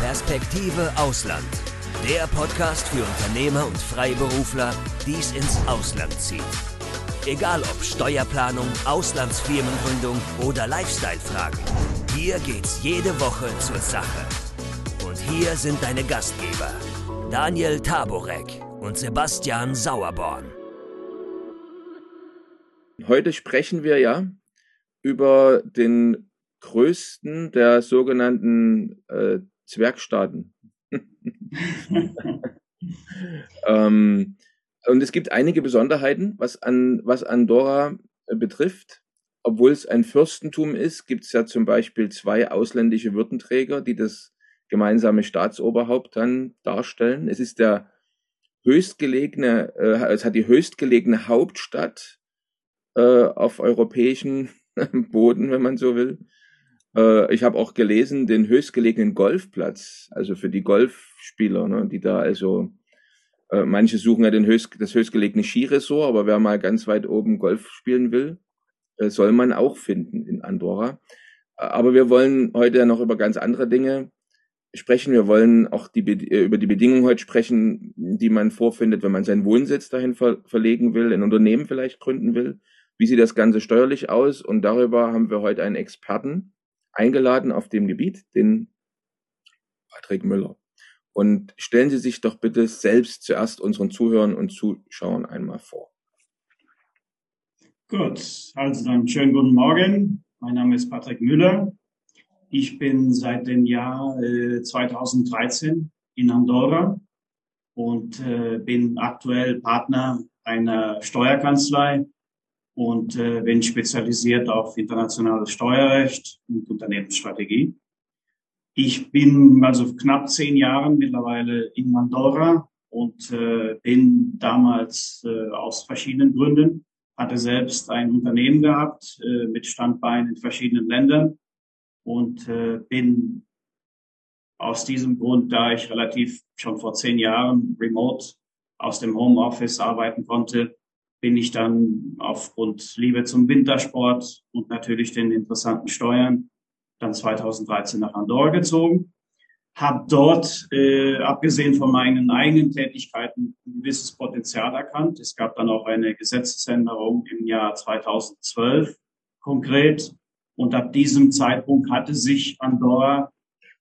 Perspektive Ausland. Der Podcast für Unternehmer und Freiberufler, die es ins Ausland zieht. Egal ob Steuerplanung, Auslandsfirmengründung oder Lifestyle-Fragen. Hier geht's jede Woche zur Sache. Und hier sind deine Gastgeber, Daniel Taborek und Sebastian Sauerborn. Heute sprechen wir ja über den größten der sogenannten äh, Zwergstaaten. ähm, und es gibt einige Besonderheiten, was, an, was Andorra äh, betrifft. Obwohl es ein Fürstentum ist, gibt es ja zum Beispiel zwei ausländische Würdenträger, die das gemeinsame Staatsoberhaupt dann darstellen. Es ist der höchstgelegene, äh, es hat die höchstgelegene Hauptstadt äh, auf europäischen Boden, wenn man so will. Äh, ich habe auch gelesen, den höchstgelegenen Golfplatz, also für die Golfspieler, ne, die da also, äh, manche suchen ja den höchst, das höchstgelegene Skiresort, aber wer mal ganz weit oben Golf spielen will, äh, soll man auch finden in Andorra. Aber wir wollen heute ja noch über ganz andere Dinge sprechen. Wir wollen auch die, äh, über die Bedingungen heute sprechen, die man vorfindet, wenn man seinen Wohnsitz dahin ver verlegen will, ein Unternehmen vielleicht gründen will. Wie sieht das Ganze steuerlich aus? Und darüber haben wir heute einen Experten eingeladen auf dem Gebiet, den Patrick Müller. Und stellen Sie sich doch bitte selbst zuerst unseren Zuhörern und Zuschauern einmal vor. Gut, also dann schönen guten Morgen. Mein Name ist Patrick Müller. Ich bin seit dem Jahr äh, 2013 in Andorra und äh, bin aktuell Partner einer Steuerkanzlei und äh, bin spezialisiert auf internationales Steuerrecht und Unternehmensstrategie. Ich bin also knapp zehn Jahre mittlerweile in Andorra und äh, bin damals äh, aus verschiedenen Gründen, hatte selbst ein Unternehmen gehabt äh, mit Standbeinen in verschiedenen Ländern und äh, bin aus diesem Grund, da ich relativ schon vor zehn Jahren remote aus dem Homeoffice arbeiten konnte, bin ich dann aufgrund Liebe zum Wintersport und natürlich den interessanten Steuern dann 2013 nach Andorra gezogen. Habe dort, äh, abgesehen von meinen eigenen Tätigkeiten, ein gewisses Potenzial erkannt. Es gab dann auch eine Gesetzesänderung im Jahr 2012 konkret. Und ab diesem Zeitpunkt hatte sich Andorra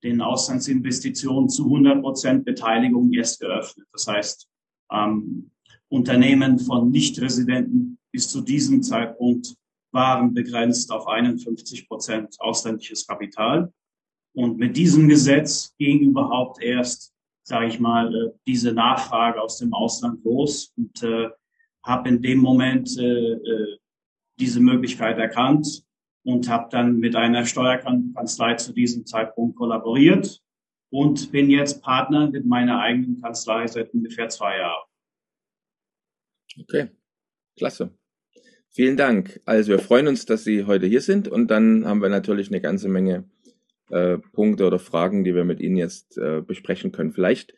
den Auslandsinvestitionen zu 100 Prozent Beteiligung erst geöffnet. Das heißt, ähm, Unternehmen von Nichtresidenten bis zu diesem Zeitpunkt waren begrenzt auf 51 Prozent ausländisches Kapital. Und mit diesem Gesetz ging überhaupt erst, sage ich mal, äh, diese Nachfrage aus dem Ausland los und äh, habe in dem Moment äh, äh, diese Möglichkeit erkannt und habe dann mit einer Steuerkanzlei zu diesem Zeitpunkt kollaboriert und bin jetzt Partner mit meiner eigenen Kanzlei seit ungefähr zwei Jahren. Okay, klasse. Vielen Dank. Also wir freuen uns, dass Sie heute hier sind und dann haben wir natürlich eine ganze Menge äh, Punkte oder Fragen, die wir mit Ihnen jetzt äh, besprechen können. Vielleicht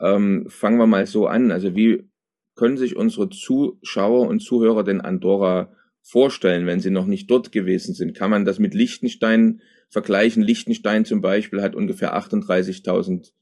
ähm, fangen wir mal so an. Also wie können sich unsere Zuschauer und Zuhörer denn Andorra vorstellen, wenn sie noch nicht dort gewesen sind? Kann man das mit Liechtenstein vergleichen? Liechtenstein zum Beispiel hat ungefähr 38.000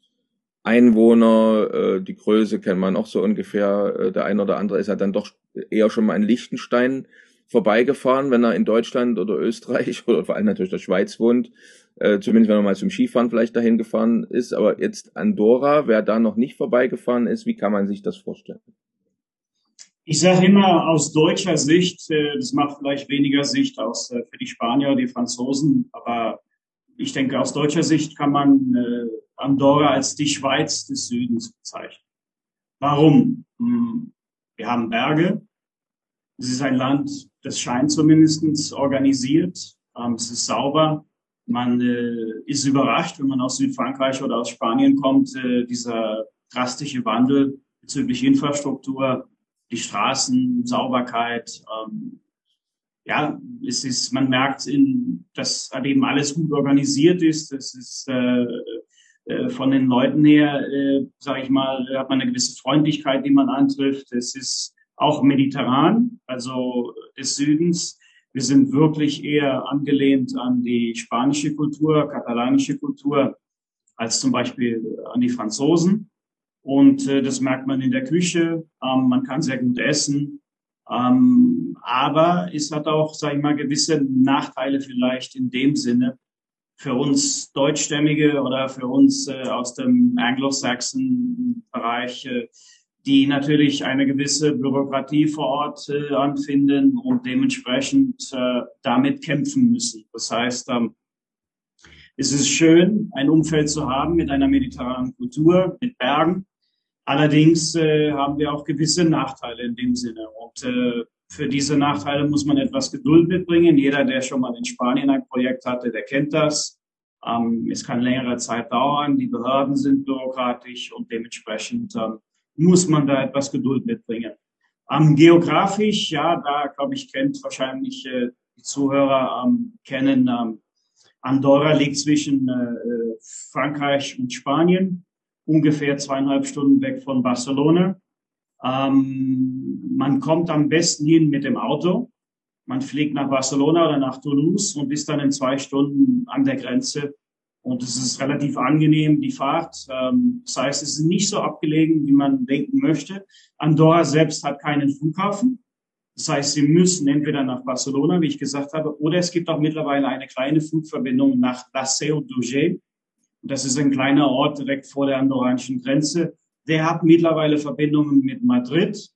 Einwohner, äh, die Größe kennt man auch so ungefähr. Äh, der eine oder andere ist ja dann doch eher schon mal in Liechtenstein vorbeigefahren, wenn er in Deutschland oder Österreich oder vor allem natürlich der Schweiz wohnt. Äh, zumindest wenn er mal zum Skifahren vielleicht dahin gefahren ist. Aber jetzt Andorra, wer da noch nicht vorbeigefahren ist, wie kann man sich das vorstellen? Ich sage immer aus deutscher Sicht, äh, das macht vielleicht weniger Sicht aus äh, für die Spanier, die Franzosen, aber ich denke, aus deutscher Sicht kann man äh, Andorra als die Schweiz des Südens bezeichnen. Warum? Hm, wir haben Berge. Es ist ein Land, das scheint zumindest organisiert. Ähm, es ist sauber. Man äh, ist überrascht, wenn man aus Südfrankreich oder aus Spanien kommt, äh, dieser drastische Wandel bezüglich Infrastruktur, die Straßen, Sauberkeit, ähm, ja, es ist, man merkt, in, dass eben alles gut organisiert ist. Es ist äh, von den Leuten her, äh, sage ich mal, hat man eine gewisse Freundlichkeit, die man antrifft. Es ist auch mediterran, also des Südens. Wir sind wirklich eher angelehnt an die spanische Kultur, katalanische Kultur. als zum Beispiel an die Franzosen. Und äh, das merkt man in der Küche. Ähm, man kann sehr gut essen. Ähm, aber es hat auch, sage ich mal, gewisse Nachteile vielleicht in dem Sinne für uns Deutschstämmige oder für uns äh, aus dem Anglo-Saxon-Bereich, äh, die natürlich eine gewisse Bürokratie vor Ort äh, anfinden und dementsprechend äh, damit kämpfen müssen. Das heißt, ähm, es ist schön, ein Umfeld zu haben mit einer mediterranen Kultur, mit Bergen. Allerdings äh, haben wir auch gewisse Nachteile in dem Sinne. Und äh, für diese Nachteile muss man etwas Geduld mitbringen. Jeder, der schon mal in Spanien ein Projekt hatte, der kennt das. Ähm, es kann längere Zeit dauern. Die Behörden sind bürokratisch und dementsprechend ähm, muss man da etwas Geduld mitbringen. Ähm, geografisch, ja, da glaube ich, kennt wahrscheinlich äh, die Zuhörer ähm, kennen ähm, Andorra liegt zwischen äh, Frankreich und Spanien, ungefähr zweieinhalb Stunden weg von Barcelona. Ähm, man kommt am besten hin mit dem Auto. Man fliegt nach Barcelona oder nach Toulouse und ist dann in zwei Stunden an der Grenze. Und es ist relativ angenehm, die Fahrt. Ähm, das heißt, es ist nicht so abgelegen, wie man denken möchte. Andorra selbst hat keinen Flughafen. Das heißt, Sie müssen entweder nach Barcelona, wie ich gesagt habe, oder es gibt auch mittlerweile eine kleine Flugverbindung nach La Seu d'Urgell. Das ist ein kleiner Ort direkt vor der andorranischen Grenze. Der hat mittlerweile Verbindungen mit Madrid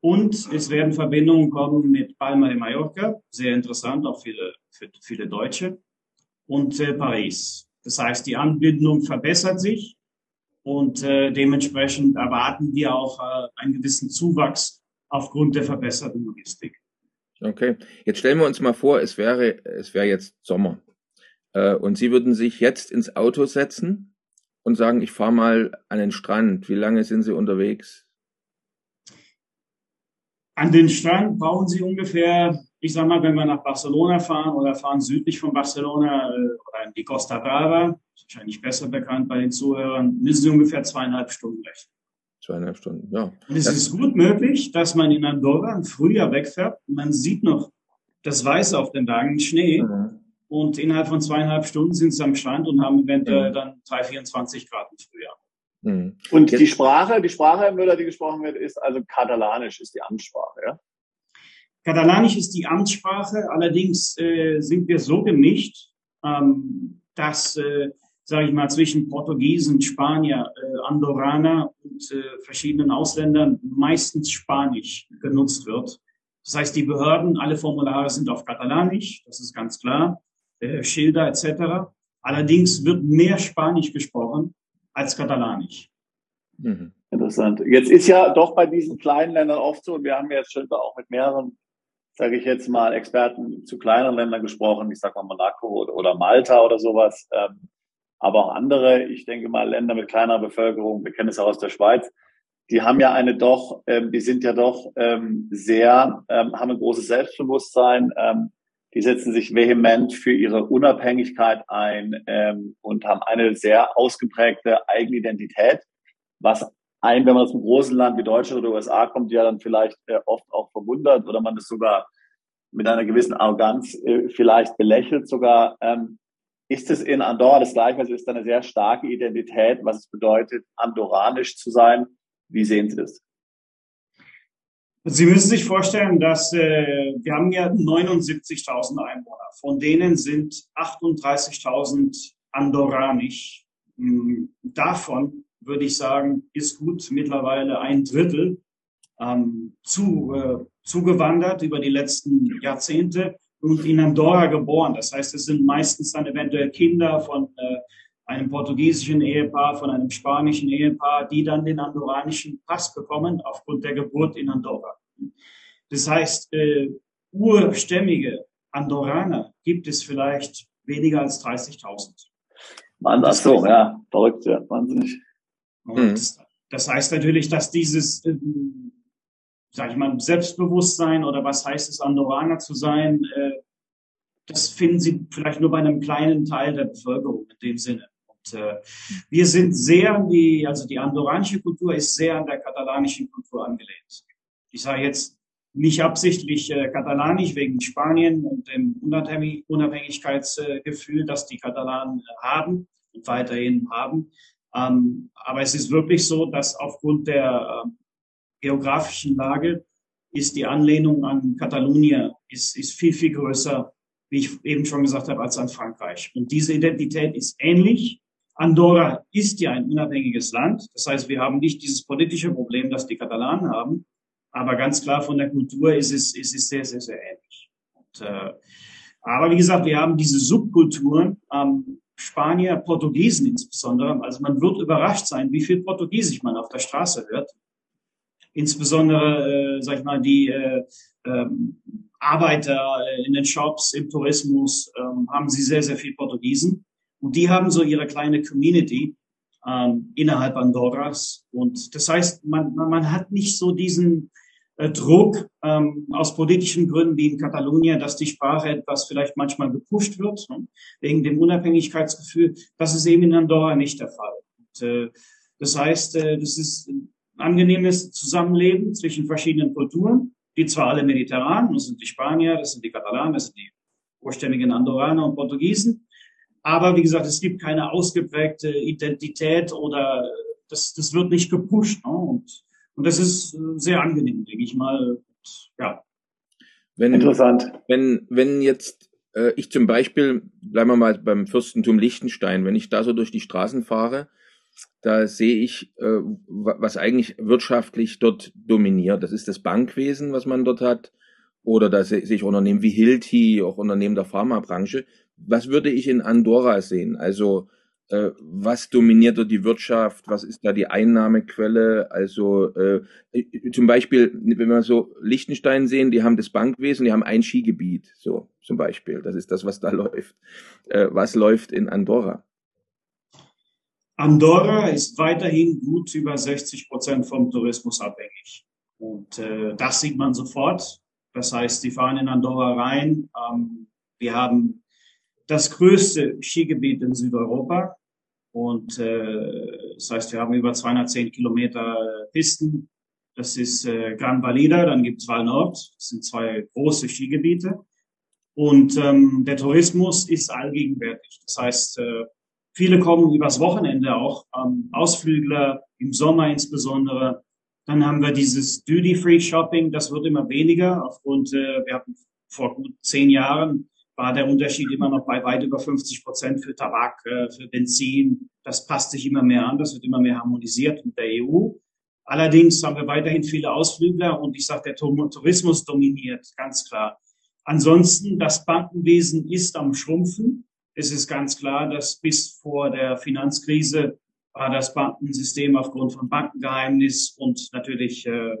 und es werden Verbindungen kommen mit Palma de Mallorca, sehr interessant, auch viele, für viele Deutsche, und äh, Paris. Das heißt, die Anbindung verbessert sich und äh, dementsprechend erwarten wir auch äh, einen gewissen Zuwachs aufgrund der verbesserten Logistik. Okay, jetzt stellen wir uns mal vor, es wäre, es wäre jetzt Sommer äh, und Sie würden sich jetzt ins Auto setzen und sagen, ich fahre mal an den Strand. Wie lange sind Sie unterwegs? An den Strand brauchen Sie ungefähr, ich sag mal, wenn wir nach Barcelona fahren oder fahren südlich von Barcelona äh, oder in die Costa Brava, wahrscheinlich besser bekannt bei den Zuhörern, müssen Sie ungefähr zweieinhalb Stunden rechnen. Zweieinhalb Stunden, ja. Und es das ist gut möglich, dass man in Andorra im Frühjahr wegfährt. Man sieht noch das Weiße auf den Wagen, Schnee. Mhm. Und innerhalb von zweieinhalb Stunden sind sie am Strand und haben eventuell mhm. dann 3, 24 Grad im Frühjahr. Mhm. Und die Sprache, die Sprache im Müller, die gesprochen wird, ist also Katalanisch ist die Amtssprache, ja? Katalanisch ist die Amtssprache. Allerdings äh, sind wir so gemischt, ähm, dass äh, sage ich mal, zwischen Portugiesen, Spanier, äh, Andorraner und äh, verschiedenen Ausländern meistens Spanisch genutzt wird. Das heißt, die Behörden, alle Formulare sind auf Katalanisch, das ist ganz klar, äh, Schilder etc. Allerdings wird mehr Spanisch gesprochen als Katalanisch. Mhm. Interessant. Jetzt ist ja doch bei diesen kleinen Ländern oft so, und wir haben ja jetzt schon auch mit mehreren, sage ich jetzt mal, Experten zu kleineren Ländern gesprochen, ich sage mal Monaco oder, oder Malta oder sowas. Ähm, aber auch andere, ich denke mal Länder mit kleiner Bevölkerung, wir kennen es auch aus der Schweiz, die haben ja eine doch, ähm, die sind ja doch ähm, sehr, ähm, haben ein großes Selbstbewusstsein, ähm, die setzen sich vehement für ihre Unabhängigkeit ein ähm, und haben eine sehr ausgeprägte Eigenidentität, was ein, wenn man aus einem großen Land wie Deutschland oder USA kommt, ja dann vielleicht äh, oft auch verwundert oder man es sogar mit einer gewissen Arroganz äh, vielleicht belächelt sogar. Ähm, ist es in Andorra das Gleiche? Also ist da eine sehr starke Identität, was es bedeutet, andorranisch zu sein? Wie sehen Sie das? Sie müssen sich vorstellen, dass äh, wir haben ja 79.000 Einwohner. Von denen sind 38.000 andorranisch. Hm, davon würde ich sagen, ist gut mittlerweile ein Drittel ähm, zu, äh, zugewandert über die letzten Jahrzehnte und in Andorra geboren. Das heißt, es sind meistens dann eventuell Kinder von äh, einem portugiesischen Ehepaar, von einem spanischen Ehepaar, die dann den andorranischen Pass bekommen aufgrund der Geburt in Andorra. Das heißt, äh, urstämmige Andorraner gibt es vielleicht weniger als 30.000. Mann, das so, ja, verrückt, ja, wahnsinnig. Und mhm. das heißt natürlich, dass dieses äh, sage ich mal, Selbstbewusstsein oder was heißt es, Andorraner zu sein, äh, das finden Sie vielleicht nur bei einem kleinen Teil der Bevölkerung in dem Sinne. Äh, wir sind sehr an die, also die andorranische Kultur ist sehr an der katalanischen Kultur angelehnt. Ich sage jetzt nicht absichtlich äh, katalanisch wegen Spanien und dem Unabhängigkeitsgefühl, das die Katalanen haben. und weiterhin haben. Ähm, aber es ist wirklich so, dass aufgrund der äh, geografischen Lage ist die Anlehnung an Katalonien ist, ist viel, viel größer, wie ich eben schon gesagt habe, als an Frankreich. Und diese Identität ist ähnlich. Andorra ist ja ein unabhängiges Land. Das heißt, wir haben nicht dieses politische Problem, das die Katalanen haben. Aber ganz klar von der Kultur ist es, ist es sehr, sehr, sehr ähnlich. Und, äh, aber wie gesagt, wir haben diese Subkulturen, ähm, Spanier, Portugiesen insbesondere. Also man wird überrascht sein, wie viel Portugiesisch man auf der Straße hört. Insbesondere, äh, sag ich mal, die äh, ähm, Arbeiter in den Shops, im Tourismus, ähm, haben sie sehr, sehr viel Portugiesen. Und die haben so ihre kleine Community ähm, innerhalb Andorras. Und das heißt, man, man hat nicht so diesen äh, Druck ähm, aus politischen Gründen wie in Katalonien, dass die Sprache etwas vielleicht manchmal gepusht wird, ne, wegen dem Unabhängigkeitsgefühl. Das ist eben in Andorra nicht der Fall. Und, äh, das heißt, äh, das ist ein angenehmes Zusammenleben zwischen verschiedenen Kulturen, die zwar alle mediterran, das sind die Spanier, das sind die Katalanen, das sind die ursprüngigen Andorraner und Portugiesen. Aber wie gesagt, es gibt keine ausgeprägte Identität oder das, das wird nicht gepusht. Ne? Und und das ist äh, sehr angenehm, denke ich mal. Ja. Wenn, Interessant. Wenn, wenn jetzt äh, ich zum Beispiel, bleiben wir mal beim Fürstentum Liechtenstein, wenn ich da so durch die Straßen fahre, da sehe ich, äh, was eigentlich wirtschaftlich dort dominiert. Das ist das Bankwesen, was man dort hat. Oder da sehe ich Unternehmen wie Hilti, auch Unternehmen der Pharmabranche. Was würde ich in Andorra sehen? Also äh, was dominiert dort die Wirtschaft, was ist da die Einnahmequelle, also äh, zum Beispiel, wenn wir so Liechtenstein sehen, die haben das Bankwesen, die haben ein Skigebiet, so zum Beispiel, das ist das, was da läuft. Äh, was läuft in Andorra? Andorra ist weiterhin gut über 60 Prozent vom Tourismus abhängig. Und äh, das sieht man sofort. Das heißt, die fahren in Andorra rein. Ähm, wir haben das größte Skigebiet in Südeuropa. Und äh, das heißt, wir haben über 210 Kilometer Pisten. Das ist äh, Gran Valida, dann gibt's Val Nord. Das sind zwei große Skigebiete. Und ähm, der Tourismus ist allgegenwärtig. Das heißt, äh, viele kommen übers Wochenende auch, ähm, Ausflügler, im Sommer insbesondere. Dann haben wir dieses Duty-Free-Shopping, das wird immer weniger aufgrund, äh, wir hatten vor gut zehn Jahren war der Unterschied immer noch bei weit über 50 Prozent für Tabak, äh, für Benzin. Das passt sich immer mehr an, das wird immer mehr harmonisiert mit der EU. Allerdings haben wir weiterhin viele Ausflügler und ich sage, der Tourismus dominiert, ganz klar. Ansonsten, das Bankenwesen ist am Schrumpfen. Es ist ganz klar, dass bis vor der Finanzkrise war das Bankensystem aufgrund von Bankengeheimnis und natürlich äh,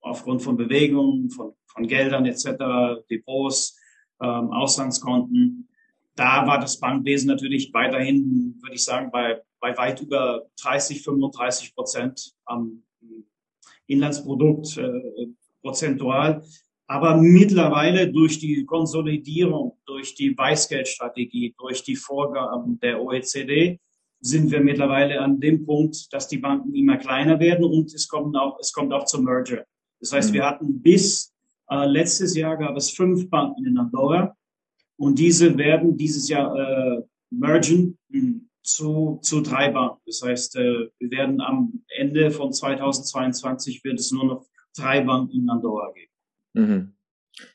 aufgrund von Bewegungen, von, von Geldern etc., Depots, ähm, Auslandskonten. Da war das Bankwesen natürlich weiterhin, würde ich sagen, bei, bei weit über 30, 35 Prozent am Inlandsprodukt äh, prozentual. Aber mittlerweile durch die Konsolidierung, durch die Weißgeldstrategie, durch die Vorgaben der OECD sind wir mittlerweile an dem Punkt, dass die Banken immer kleiner werden und es kommt auch, es kommt auch zum Merger. Das heißt, mhm. wir hatten bis äh, letztes Jahr gab es fünf Banken in Andorra und diese werden dieses Jahr äh, mergen zu, zu drei Banken. Das heißt, äh, wir werden am Ende von 2022 wird es nur noch drei Banken in Andorra geben. Mhm.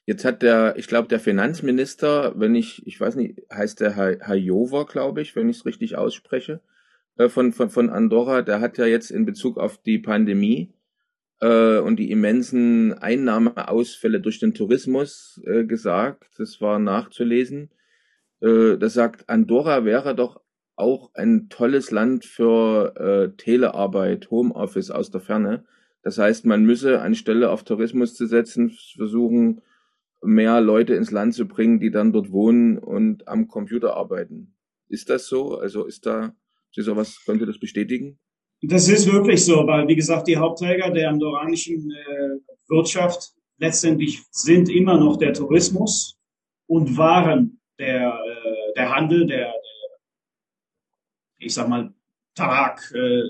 Jetzt hat der, ich glaube, der Finanzminister, wenn ich, ich weiß nicht, heißt der Herr Jover, glaube ich, wenn ich es richtig ausspreche, äh, von, von, von Andorra, der hat ja jetzt in Bezug auf die Pandemie äh, und die immensen Einnahmeausfälle durch den Tourismus äh, gesagt. Das war nachzulesen. Äh, das sagt, Andorra wäre doch auch ein tolles Land für äh, Telearbeit, Homeoffice aus der Ferne. Das heißt, man müsse anstelle auf Tourismus zu setzen, versuchen, mehr Leute ins Land zu bringen, die dann dort wohnen und am Computer arbeiten. Ist das so? Also ist da, ist sowas, könnt ihr das bestätigen? Das ist wirklich so, weil, wie gesagt, die Hauptträger der andorranischen äh, Wirtschaft letztendlich sind immer noch der Tourismus und waren der, äh, der Handel, der, der, ich sag mal, Tabak, äh,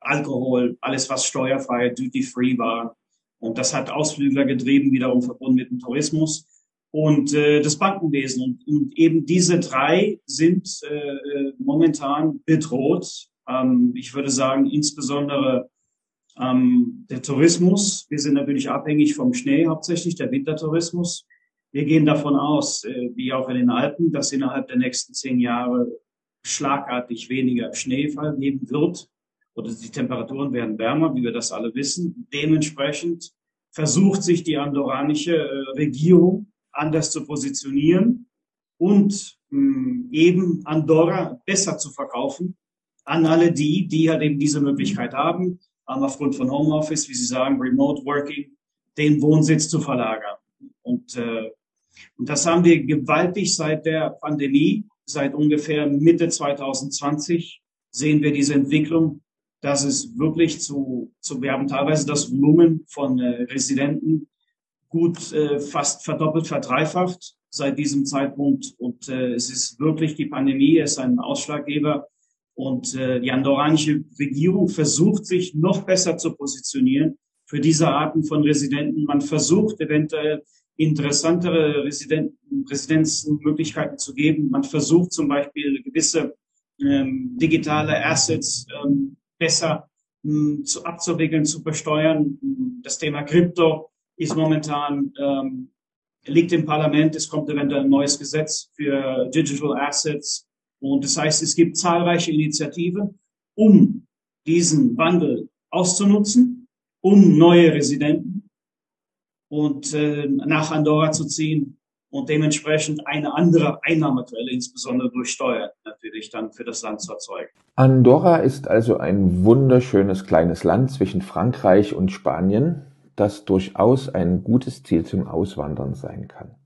Alkohol, alles was steuerfrei, duty-free war. Und das hat Ausflügler getrieben, wiederum verbunden mit dem Tourismus. und äh, das Bankenwesen. Und, und eben diese drei sind äh, momentan bedroht. Ähm, ich würde sagen, insbesondere ähm, der Tourismus. Wir sind natürlich abhängig vom Schnee hauptsächlich, der Wintertourismus. Wir gehen davon aus, äh, wie auch in den Alpen, dass innerhalb der nächsten zehn Jahre schlagartig weniger Schneefall geben wird oder die Temperaturen werden wärmer, wie wir das alle wissen. Dementsprechend versucht sich die andorranische äh, Regierung anders zu positionieren und mh, eben Andorra besser zu verkaufen an alle die, die halt eben diese Möglichkeit haben, aufgrund von Homeoffice, wie Sie sagen, Remote Working, den Wohnsitz zu verlagern. Und, äh, und das haben wir gewaltig seit der Pandemie, seit ungefähr Mitte 2020 sehen wir diese Entwicklung, dass es wirklich zu, zu wir haben teilweise das Volumen von äh, Residenten gut äh, fast verdoppelt, verdreifacht seit diesem Zeitpunkt. Und äh, es ist wirklich die Pandemie, ist ein Ausschlaggeber. Und äh, die andorranische Regierung versucht sich noch besser zu positionieren für diese Arten von Residenten. Man versucht eventuell interessantere Residenten, Residenzmöglichkeiten zu geben. Man versucht zum Beispiel gewisse ähm, digitale Assets ähm, besser ähm, zu, abzuwickeln, zu besteuern. Das Thema Krypto ist momentan, ähm, liegt im Parlament. Es kommt eventuell ein neues Gesetz für Digital Assets. Und das heißt, es gibt zahlreiche Initiativen, um diesen Wandel auszunutzen, um neue Residenten und äh, nach Andorra zu ziehen und dementsprechend eine andere Einnahmequelle, insbesondere durch Steuern, natürlich dann für das Land zu erzeugen. Andorra ist also ein wunderschönes kleines Land zwischen Frankreich und Spanien das durchaus ein gutes Ziel zum Auswandern sein kann.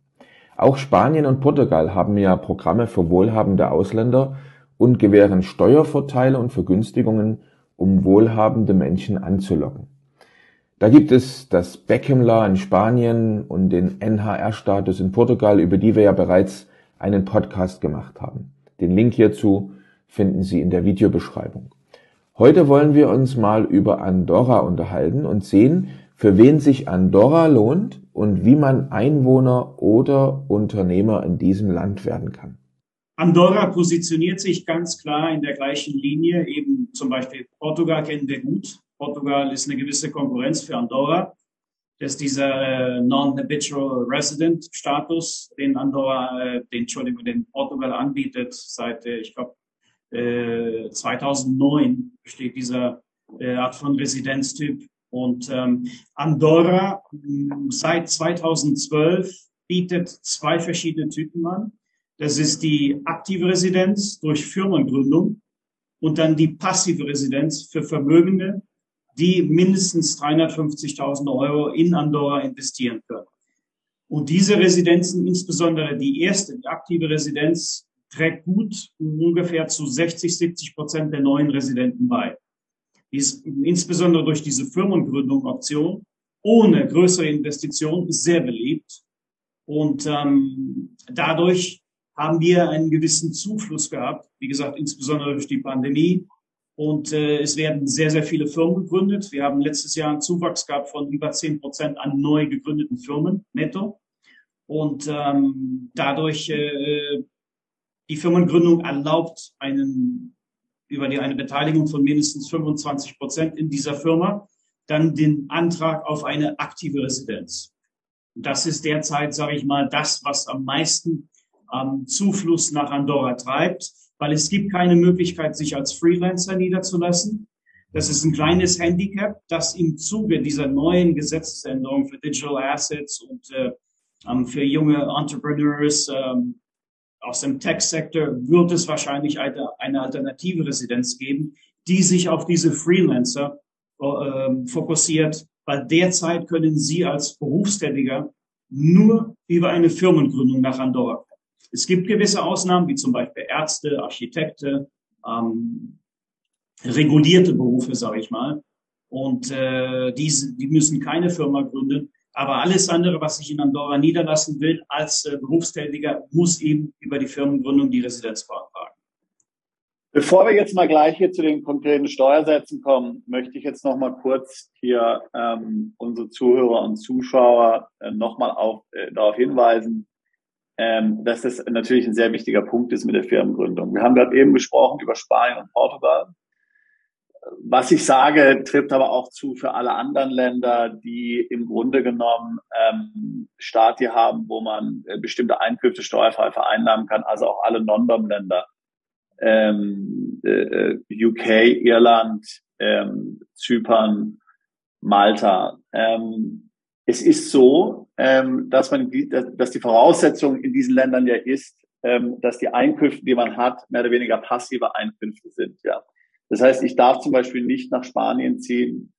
Auch Spanien und Portugal haben ja Programme für wohlhabende Ausländer und gewähren Steuervorteile und Vergünstigungen, um wohlhabende Menschen anzulocken. Da gibt es das Beckham Law in Spanien und den NHR-Status in Portugal, über die wir ja bereits einen Podcast gemacht haben. Den Link hierzu finden Sie in der Videobeschreibung. Heute wollen wir uns mal über Andorra unterhalten und sehen, für wen sich Andorra lohnt und wie man Einwohner oder Unternehmer in diesem Land werden kann. Andorra positioniert sich ganz klar in der gleichen Linie. Eben zum Beispiel Portugal kennen wir gut. Portugal ist eine gewisse Konkurrenz für Andorra. Das ist dieser äh, Non-Habitual Resident Status, den Andorra, äh, den, Entschuldigung, den Portugal anbietet seit, äh, ich glaube, äh, 2009 besteht dieser Art von Residenztyp. Und ähm, Andorra hm, seit 2012 bietet zwei verschiedene Typen an. Das ist die aktive Residenz durch Firmengründung und dann die passive Residenz für Vermögende, die mindestens 350.000 Euro in Andorra investieren können. Und diese Residenzen, insbesondere die erste, die aktive Residenz, trägt gut ungefähr zu 60, 70 Prozent der neuen Residenten bei. Insbesondere durch diese Firmengründung Option ohne größere Investition sehr beliebt. Und ähm, dadurch haben wir einen gewissen Zufluss gehabt, wie gesagt, insbesondere durch die Pandemie. Und äh, es werden sehr, sehr viele Firmen gegründet. Wir haben letztes Jahr einen Zuwachs gehabt von über zehn Prozent an neu gegründeten Firmen netto. Und ähm, dadurch äh, die Firmengründung erlaubt einen über die eine Beteiligung von mindestens 25 Prozent in dieser Firma, dann den Antrag auf eine aktive Residenz. Das ist derzeit, sage ich mal, das, was am meisten ähm, Zufluss nach Andorra treibt, weil es gibt keine Möglichkeit, sich als Freelancer niederzulassen. Das ist ein kleines Handicap, das im Zuge dieser neuen Gesetzesänderung für Digital Assets und äh, ähm, für junge Entrepreneurs ähm, aus dem Tech-Sektor wird es wahrscheinlich eine, eine, alternative Residenz geben, die sich auf diese Freelancer äh, fokussiert, weil derzeit können Sie als Berufstätiger nur über eine Firmengründung nach Andorra kommen. Es gibt gewisse Ausnahmen, wie zum Beispiel Ärzte, Architekte, ähm, regulierte Berufe, sage ich mal. Und äh, diese, die müssen keine Firma gründen. Aber alles andere, was ich in Andorra niederlassen will als äh, Berufstätiger, muss eben über die Firmengründung die Residenz beantragen. Bevor wir jetzt mal gleich hier zu den konkreten Steuersätzen kommen, möchte ich jetzt noch mal kurz hier ähm, unsere Zuhörer und Zuschauer äh, noch mal auf, äh, darauf hinweisen, ähm, dass das natürlich ein sehr wichtiger Punkt ist mit der Firmengründung. Wir haben gerade eben gesprochen über Spanien und Portugal. Was ich sage, trifft aber auch zu für alle anderen Länder, die im Grunde genommen ähm, Stati haben, wo man äh, bestimmte Einkünfte steuerfrei vereinnahmen kann, also auch alle Non-Dom-Länder. Ähm, äh, UK, Irland, ähm, Zypern, Malta. Ähm, es ist so, ähm, dass man, dass die Voraussetzung in diesen Ländern ja ist, ähm, dass die Einkünfte, die man hat, mehr oder weniger passive Einkünfte sind. Ja, das heißt, ich darf zum Beispiel nicht nach Spanien ziehen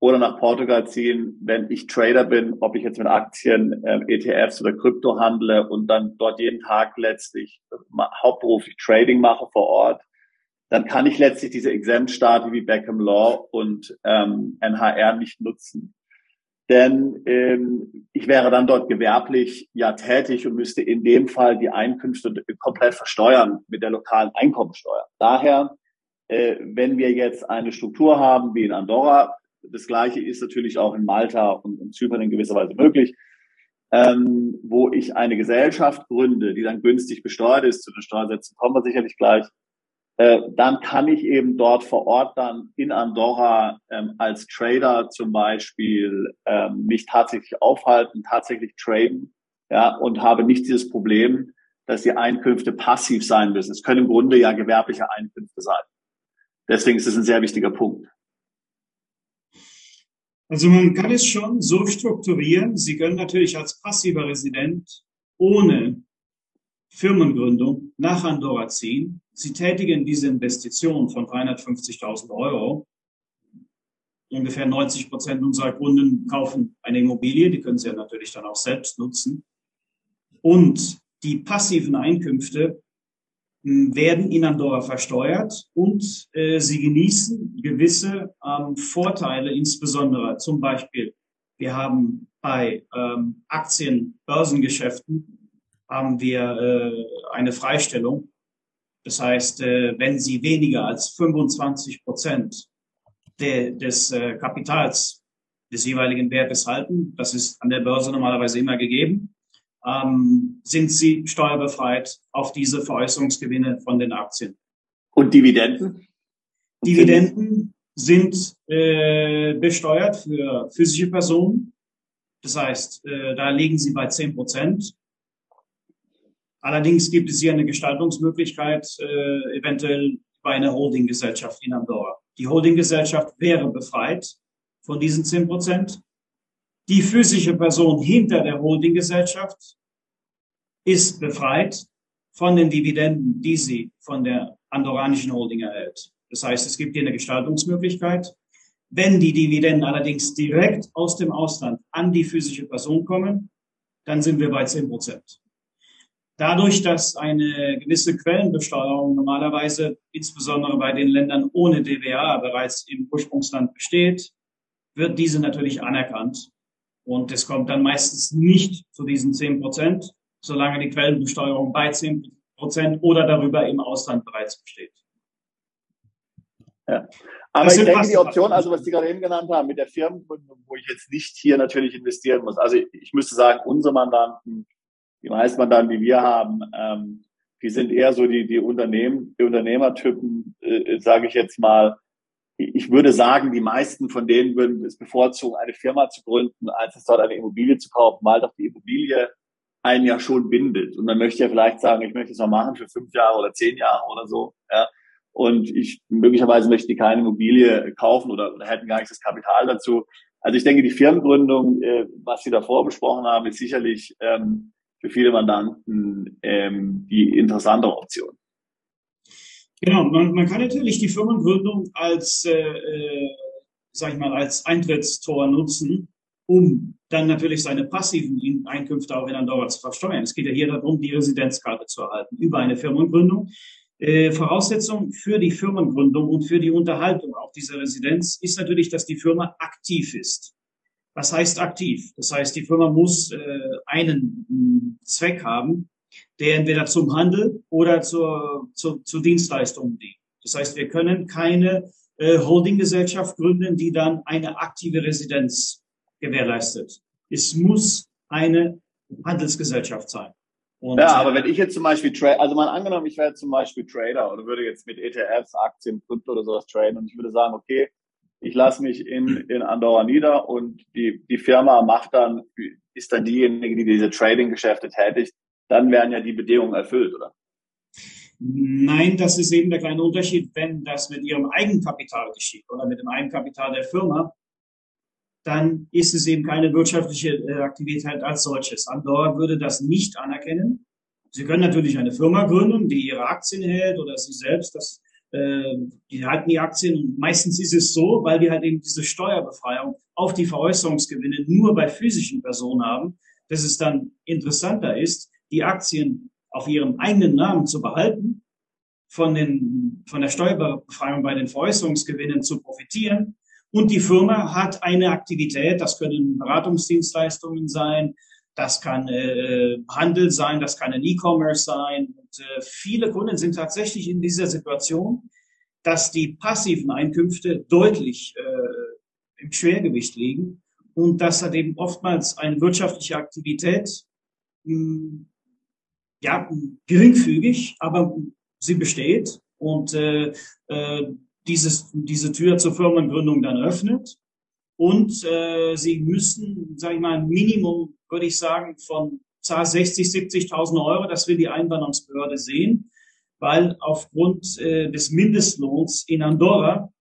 oder nach Portugal ziehen, wenn ich Trader bin, ob ich jetzt mit Aktien, ähm, ETFs oder Krypto handle und dann dort jeden Tag letztlich hauptberuflich Trading mache vor Ort, dann kann ich letztlich diese Exempt-Staaten wie Beckham Law und ähm, NHR nicht nutzen. Denn ähm, ich wäre dann dort gewerblich ja tätig und müsste in dem Fall die Einkünfte komplett versteuern mit der lokalen Einkommensteuer. Daher äh, wenn wir jetzt eine Struktur haben wie in Andorra, das gleiche ist natürlich auch in Malta und, und Zypern in gewisser Weise möglich, ähm, wo ich eine Gesellschaft gründe, die dann günstig besteuert ist, zu den Steuersätzen kommen wir sicherlich gleich, äh, dann kann ich eben dort vor Ort dann in Andorra ähm, als Trader zum Beispiel ähm, mich tatsächlich aufhalten, tatsächlich traden, ja, und habe nicht dieses Problem, dass die Einkünfte passiv sein müssen. Es können im Grunde ja gewerbliche Einkünfte sein. Deswegen ist es ein sehr wichtiger Punkt. Also man kann es schon so strukturieren. Sie können natürlich als passiver Resident ohne Firmengründung nach Andorra ziehen. Sie tätigen diese Investition von 350.000 Euro. Ungefähr 90 Prozent unserer Kunden kaufen eine Immobilie. Die können sie ja natürlich dann auch selbst nutzen. Und die passiven Einkünfte werden in Andorra versteuert und äh, sie genießen gewisse ähm, Vorteile, insbesondere zum Beispiel, wir haben bei ähm, Aktien, Börsengeschäften, haben wir äh, eine Freistellung. Das heißt, äh, wenn Sie weniger als 25 Prozent de, des äh, Kapitals des jeweiligen Wertes halten, das ist an der Börse normalerweise immer gegeben, ähm, sind sie steuerbefreit auf diese Veräußerungsgewinne von den Aktien. Und Dividenden? Dividenden sind äh, besteuert für physische Personen. Das heißt, äh, da liegen sie bei 10 Prozent. Allerdings gibt es hier eine Gestaltungsmöglichkeit, äh, eventuell bei einer Holdinggesellschaft in Andorra. Die Holdinggesellschaft wäre befreit von diesen 10 Prozent. Die physische Person hinter der Holdinggesellschaft ist befreit von den Dividenden, die sie von der andorranischen Holding erhält. Das heißt, es gibt hier eine Gestaltungsmöglichkeit. Wenn die Dividenden allerdings direkt aus dem Ausland an die physische Person kommen, dann sind wir bei 10 Prozent. Dadurch, dass eine gewisse Quellenbesteuerung normalerweise insbesondere bei den Ländern ohne DWA bereits im Ursprungsland besteht, wird diese natürlich anerkannt. Und es kommt dann meistens nicht zu diesen 10 Prozent, solange die Quellenbesteuerung bei 10 Prozent oder darüber im Ausland bereits besteht. Ja. Aber ich denke, die Option, also was Sie gerade eben genannt haben, mit der Firmengründung, wo ich jetzt nicht hier natürlich investieren muss. Also ich, ich müsste sagen, unsere Mandanten, die meisten Mandanten, die wir haben, ähm, die sind eher so die, die Unternehmen, die Unternehmertypen, äh, sage ich jetzt mal, ich würde sagen, die meisten von denen würden es bevorzugen, eine Firma zu gründen, als es dort eine Immobilie zu kaufen, weil doch die Immobilie einen ja schon bindet. Und man möchte ja vielleicht sagen, ich möchte es noch machen für fünf Jahre oder zehn Jahre oder so. Ja. Und ich möglicherweise möchte keine Immobilie kaufen oder, oder hätten gar nicht das Kapital dazu. Also ich denke, die Firmengründung, äh, was Sie davor besprochen haben, ist sicherlich ähm, für viele Mandanten ähm, die interessantere Option. Genau, man, man kann natürlich die Firmengründung als, äh, äh, sag ich mal, als Eintrittstor nutzen, um dann natürlich seine passiven Einkünfte auch in Andorra zu versteuern. Es geht ja hier darum, die Residenzkarte zu erhalten über eine Firmengründung. Äh, Voraussetzung für die Firmengründung und für die Unterhaltung auch dieser Residenz ist natürlich, dass die Firma aktiv ist. Was heißt aktiv? Das heißt, die Firma muss äh, einen mh, Zweck haben, der entweder zum Handel oder zur, zur, zu Dienstleistungen dient. Das heißt, wir können keine äh, Holdinggesellschaft gründen, die dann eine aktive Residenz gewährleistet. Es muss eine Handelsgesellschaft sein. Und, ja, aber äh, wenn ich jetzt zum Beispiel trade, also mal angenommen, ich wäre zum Beispiel Trader oder würde jetzt mit ETFs, Aktien, Krypto oder sowas traden und ich würde sagen, okay, ich lasse mich in, in Andorra nieder und die, die Firma macht dann, ist dann diejenige, die diese Trading-Geschäfte tätigt, dann wären ja die Bedingungen erfüllt, oder? Nein, das ist eben der kleine Unterschied, wenn das mit ihrem Eigenkapital geschieht oder mit dem Eigenkapital der Firma, dann ist es eben keine wirtschaftliche äh, Aktivität als solches. Andorra würde das nicht anerkennen. Sie können natürlich eine Firma gründen, die ihre Aktien hält oder Sie selbst, das, äh, die halten die Aktien. Meistens ist es so, weil die halt eben diese Steuerbefreiung auf die Veräußerungsgewinne nur bei physischen Personen haben, dass es dann interessanter ist, die Aktien auf ihrem eigenen Namen zu behalten, von, den, von der Steuerbefreiung bei den Veräußerungsgewinnen zu profitieren. Und die Firma hat eine Aktivität, das können Beratungsdienstleistungen sein, das kann äh, Handel sein, das kann ein E-Commerce sein. Und äh, viele Kunden sind tatsächlich in dieser Situation, dass die passiven Einkünfte deutlich äh, im Schwergewicht liegen und dass hat eben oftmals eine wirtschaftliche Aktivität mh, hm, ja, geringfügig, aber sie besteht und äh, äh, dieses, diese Tür zur Firmengründung dann öffnet. Und äh, sie müssen, sage ich mal, ein Minimum, würde ich sagen, von 60, 70.000 Euro, das will die Einwanderungsbehörde sehen, weil aufgrund äh, des Mindestlohns in Andorra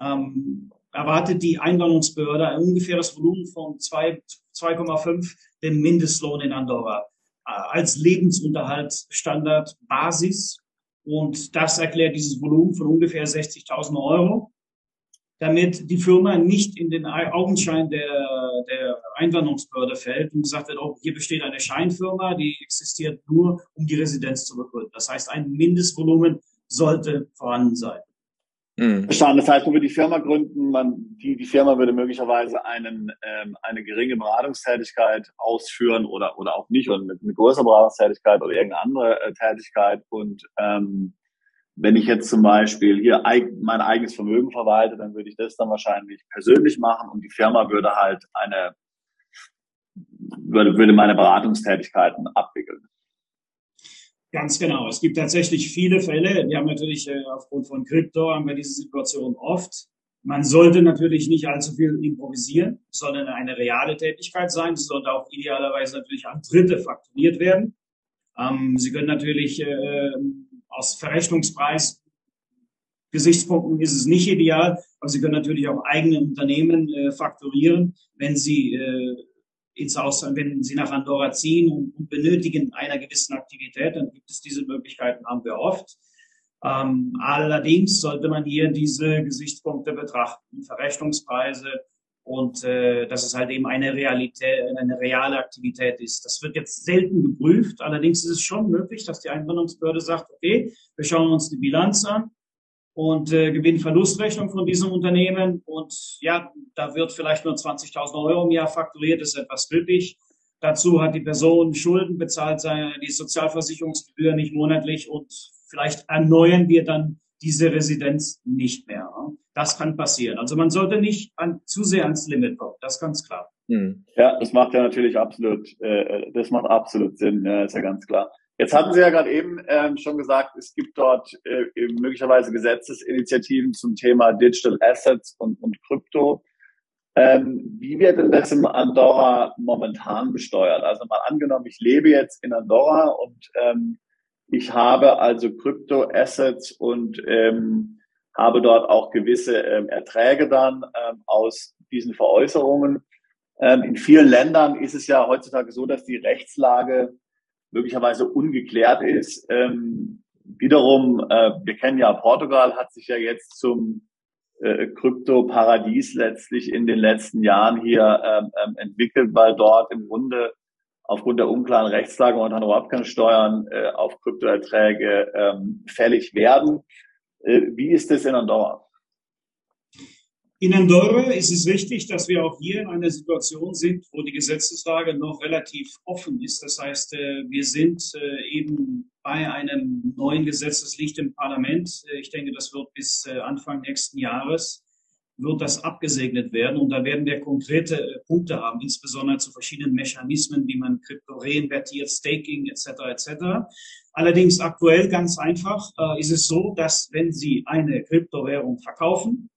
ähm, erwartet die Einwanderungsbehörde ein ungefähres Volumen von 2,5 den Mindestlohn in Andorra als Lebensunterhaltsstandard Basis. Und das erklärt dieses Volumen von ungefähr 60.000 Euro, damit die Firma nicht in den Augenschein der, der Einwanderungsbehörde fällt und gesagt wird, oh, hier besteht eine Scheinfirma, die existiert nur, um die Residenz zu begründen. Das heißt, ein Mindestvolumen sollte vorhanden sein. Mhm. Das heißt, man würde die Firma gründen, man, die, die Firma würde möglicherweise einen, ähm, eine geringe Beratungstätigkeit ausführen oder, oder auch nicht, oder eine, eine größere Beratungstätigkeit oder irgendeine andere äh, Tätigkeit. Und ähm, wenn ich jetzt zum Beispiel hier eig mein eigenes Vermögen verwalte, dann würde ich das dann wahrscheinlich persönlich machen und die Firma würde halt eine, würde, würde meine Beratungstätigkeiten abwickeln. Ganz genau. Es gibt tatsächlich viele Fälle. Wir haben natürlich äh, aufgrund von Krypto haben wir diese Situation oft. Man sollte natürlich nicht allzu viel improvisieren, sondern eine reale Tätigkeit sein. Sie sollte auch idealerweise natürlich an Dritte fakturiert werden. Ähm, Sie können natürlich äh, aus Verrechnungspreis Gesichtspunkten ist es nicht ideal, aber Sie können natürlich auch eigene Unternehmen äh, fakturieren, wenn Sie äh, ins Ausland, wenn sie nach Andorra ziehen und, und, benötigen einer gewissen Aktivität, dann gibt es diese Möglichkeiten, haben wir oft. Ähm, allerdings sollte man hier diese Gesichtspunkte betrachten, Verrechnungspreise und äh, dass es halt eben eine Realität, eine reale Aktivität ist. Das wird jetzt selten geprüft. Allerdings ist es schon möglich, dass die Einwanderungsbehörde sagt, okay, wir schauen uns die Bilanz an und äh, Gewinn-Verlustrechnung von diesem Unternehmen. Und ja, da wird vielleicht nur 20.000 Euro im Jahr fakturiert, ist etwas glücklich. Dazu hat die Person Schulden bezahlt, seine, die Sozialversicherungsgebühr nicht monatlich und vielleicht erneuern wir dann diese Residenz nicht mehr. Das kann passieren. Also man sollte nicht an, zu sehr ans Limit kommen, das ist ganz klar. Hm. Ja, das macht ja natürlich absolut, äh, das macht absolut Sinn, ja, ist ja ganz klar. Jetzt hatten Sie ja gerade eben ähm, schon gesagt, es gibt dort äh, möglicherweise Gesetzesinitiativen zum Thema Digital Assets und, und Krypto. Ähm, wie wird denn das in Andorra momentan besteuert? Also mal angenommen, ich lebe jetzt in Andorra und ähm, ich habe also Krypto-Assets und ähm, habe dort auch gewisse ähm, Erträge dann ähm, aus diesen Veräußerungen. Ähm, in vielen Ländern ist es ja heutzutage so, dass die Rechtslage möglicherweise ungeklärt ist. Ähm, wiederum, äh, wir kennen ja Portugal, hat sich ja jetzt zum äh, Krypto-Paradies letztlich in den letzten Jahren hier ähm, ähm, entwickelt, weil dort im Grunde aufgrund der unklaren Rechtslage momentan überhaupt keine äh, auf Kryptoerträge ähm, fällig werden. Äh, wie ist das in Andorra? In Andorra ist es wichtig, dass wir auch hier in einer Situation sind, wo die Gesetzeslage noch relativ offen ist. Das heißt, äh, wir sind äh, eben bei einem neuen Gesetz, das liegt im Parlament. Äh, ich denke, das wird bis Anfang nächsten Jahres wird das abgesegnet werden und da werden wir konkrete Punkte haben, insbesondere zu verschiedenen Mechanismen, wie man Krypto reinvertiert, Staking etc. etc. Allerdings aktuell ganz einfach ist es so, dass wenn Sie eine Kryptowährung verkaufen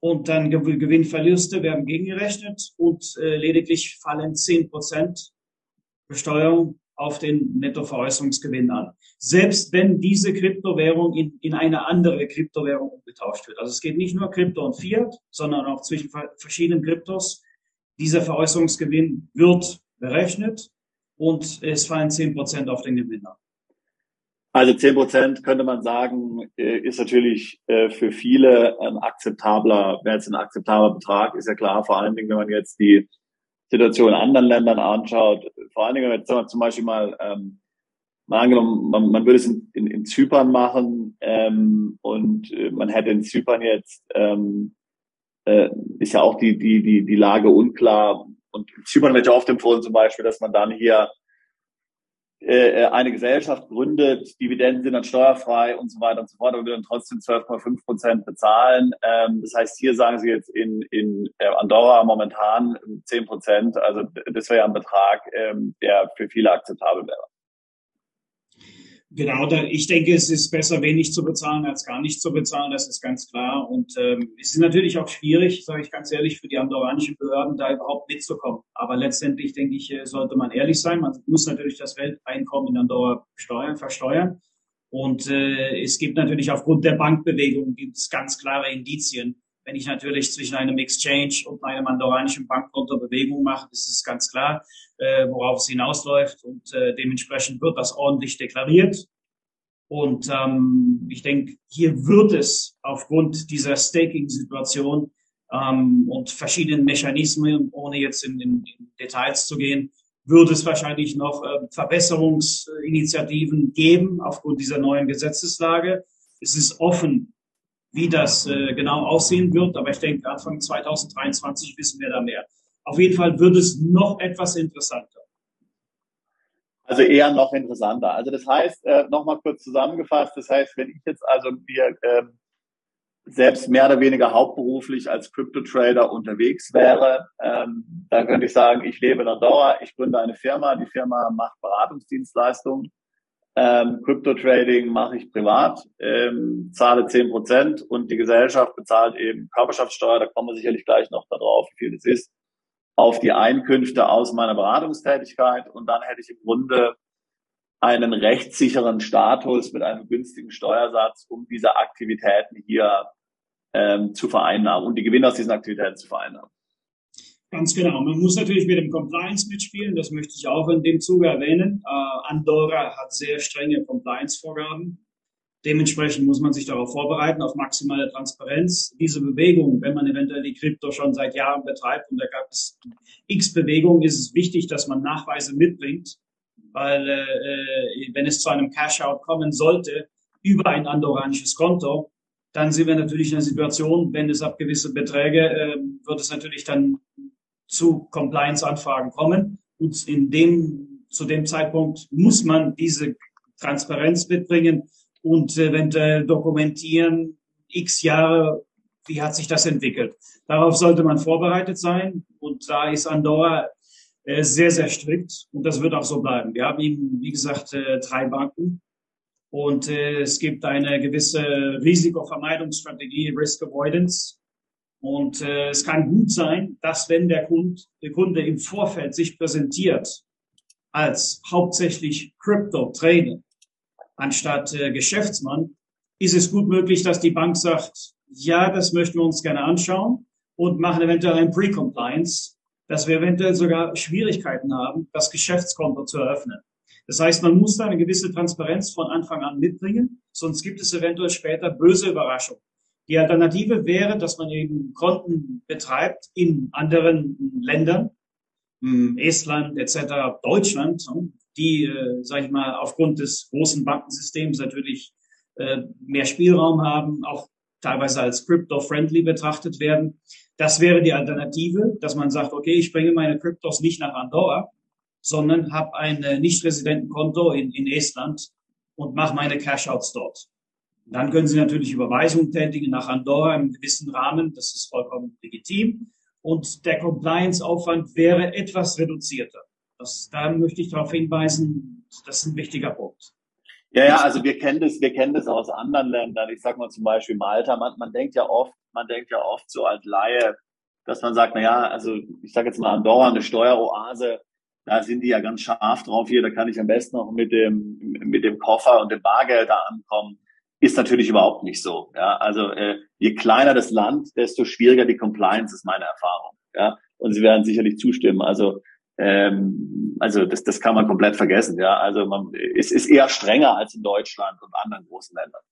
und dann Gewinnverluste werden gegengerechnet und äh, lediglich fallen zehn Prozent Besteuerung auf den Nettoveräußerungsgewinn an. Selbst wenn diese Kryptowährung in, in eine andere Kryptowährung umgetauscht wird. Also es geht nicht nur Krypto und Fiat, sondern auch zwischen verschiedenen Kryptos. Dieser Veräußerungsgewinn wird berechnet und es fallen zehn Prozent auf den Gewinn an. Also zehn Prozent könnte man sagen, äh, ist natürlich äh, für viele ein akzeptabler, wäre jetzt ein akzeptabler Betrag, ist ja klar, vor allen Dingen, wenn man jetzt die Situation in anderen Ländern anschaut, vor allen Dingen, wenn wir zum Beispiel mal, ähm, mal angenommen, man, man würde es in, in, in Zypern machen ähm, und äh, man hätte in Zypern jetzt, ähm, äh, ist ja auch die, die, die, die Lage unklar. Und Zypern wird ja oft empfohlen zum Beispiel, dass man dann hier äh, eine Gesellschaft gründet, Dividenden sind dann steuerfrei und so weiter und so fort, aber wir dann trotzdem 12,5 Prozent bezahlen. Ähm, das heißt, hier sagen Sie jetzt in, in äh, Andorra momentan 10 Prozent. Also das wäre ja ein Betrag, ähm, der für viele akzeptabel wäre. Genau, da, ich denke, es ist besser, wenig zu bezahlen, als gar nicht zu bezahlen, das ist ganz klar. Und ähm, es ist natürlich auch schwierig, sage ich ganz ehrlich, für die andorranischen Behörden da überhaupt mitzukommen. Aber letztendlich, denke ich, äh, sollte man ehrlich sein. Man muss natürlich das Welteinkommen in Andorra steuern, versteuern. Und äh, es gibt natürlich aufgrund der Bankbewegung gibt es ganz klare Indizien. Wenn ich natürlich zwischen einem Exchange und meinem andorranischen Bankkonto Bewegung mache, ist es ganz klar, äh, worauf es hinausläuft und äh, dementsprechend wird das ordentlich deklariert. Und ähm, ich denke, hier wird es aufgrund dieser Staking-Situation ähm, und verschiedenen Mechanismen, ohne jetzt in, in, in Details zu gehen, würde es wahrscheinlich noch äh, Verbesserungsinitiativen geben aufgrund dieser neuen Gesetzeslage. Es ist offen, wie das äh, genau aussehen wird, aber ich denke, Anfang 2023 wissen wir da mehr. Auf jeden Fall wird es noch etwas interessanter. Also eher noch interessanter. Also das heißt, äh, nochmal kurz zusammengefasst, das heißt, wenn ich jetzt also mir äh, selbst mehr oder weniger hauptberuflich als Crypto-Trader unterwegs wäre, ähm, dann könnte ich sagen, ich lebe in Andorra, ich gründe eine Firma, die Firma macht Beratungsdienstleistungen, ähm, Crypto-Trading mache ich privat, ähm, zahle zehn Prozent und die Gesellschaft bezahlt eben Körperschaftssteuer, da kommen wir sicherlich gleich noch darauf, wie viel das ist, auf die Einkünfte aus meiner Beratungstätigkeit und dann hätte ich im Grunde einen rechtssicheren Status mit einem günstigen Steuersatz, um diese Aktivitäten hier ähm, zu vereinnahmen und die Gewinne aus diesen Aktivitäten zu vereinnahmen. Ganz genau. Man muss natürlich mit dem Compliance mitspielen. Das möchte ich auch in dem Zuge erwähnen. Äh, Andorra hat sehr strenge Compliance-Vorgaben. Dementsprechend muss man sich darauf vorbereiten, auf maximale Transparenz. Diese Bewegung, wenn man eventuell die Krypto schon seit Jahren betreibt und da gab es x Bewegungen, ist es wichtig, dass man Nachweise mitbringt, weil äh, wenn es zu einem Cash-out kommen sollte über ein andorranisches Konto, dann sind wir natürlich in einer Situation, wenn es ab gewisse Beträge, äh, wird es natürlich dann zu Compliance-Anfragen kommen. Und in dem, zu dem Zeitpunkt muss man diese Transparenz mitbringen und eventuell dokumentieren, x Jahre, wie hat sich das entwickelt. Darauf sollte man vorbereitet sein und da ist Andorra äh, sehr, sehr strikt und das wird auch so bleiben. Wir haben eben, wie gesagt, äh, drei Banken und äh, es gibt eine gewisse Risikovermeidungsstrategie, Risk Avoidance. Und es kann gut sein, dass wenn der Kunde, der Kunde im Vorfeld sich präsentiert als hauptsächlich Crypto-Trader, anstatt äh, Geschäftsmann, ist es gut möglich, dass die Bank sagt, ja, das möchten wir uns gerne anschauen und machen eventuell ein Pre-Compliance, dass wir eventuell sogar Schwierigkeiten haben, das Geschäftskonto zu eröffnen. Das heißt, man muss da eine gewisse Transparenz von Anfang an mitbringen, sonst gibt es eventuell später böse Überraschungen. Die Alternative wäre, dass man eben Konten betreibt in anderen Ländern, hm, Estland etc., Deutschland, die, äh, sage ich mal, aufgrund des großen Bankensystems natürlich äh, mehr Spielraum haben, auch teilweise als crypto-friendly betrachtet werden. Das wäre die Alternative, dass man sagt, okay, ich bringe meine Kryptos nicht nach Andorra, sondern habe ein äh, Nicht-Residentenkonto in, in Estland und mache meine Cash-Outs dort. Dann können Sie natürlich Überweisungen tätigen nach Andorra im gewissen Rahmen. Das ist vollkommen legitim. Und der Compliance-Aufwand wäre etwas reduzierter. Das, da möchte ich darauf hinweisen, das ist ein wichtiger Punkt. Ja, ja, also wir kennen das, wir kennen das aus anderen Ländern. Ich sag mal zum Beispiel Malta. Man, man denkt ja oft, man denkt ja oft so als Laie, dass man sagt, na ja, also ich sage jetzt mal Andorra, eine Steueroase, da sind die ja ganz scharf drauf hier, da kann ich am besten noch mit dem, mit dem Koffer und dem Bargeld da ankommen. Ist natürlich überhaupt nicht so. Ja, also äh, je kleiner das Land, desto schwieriger die Compliance ist meine Erfahrung. Ja, und Sie werden sicherlich zustimmen. Also ähm, also das, das kann man komplett vergessen. Ja, also man es ist eher strenger als in Deutschland und anderen großen Ländern.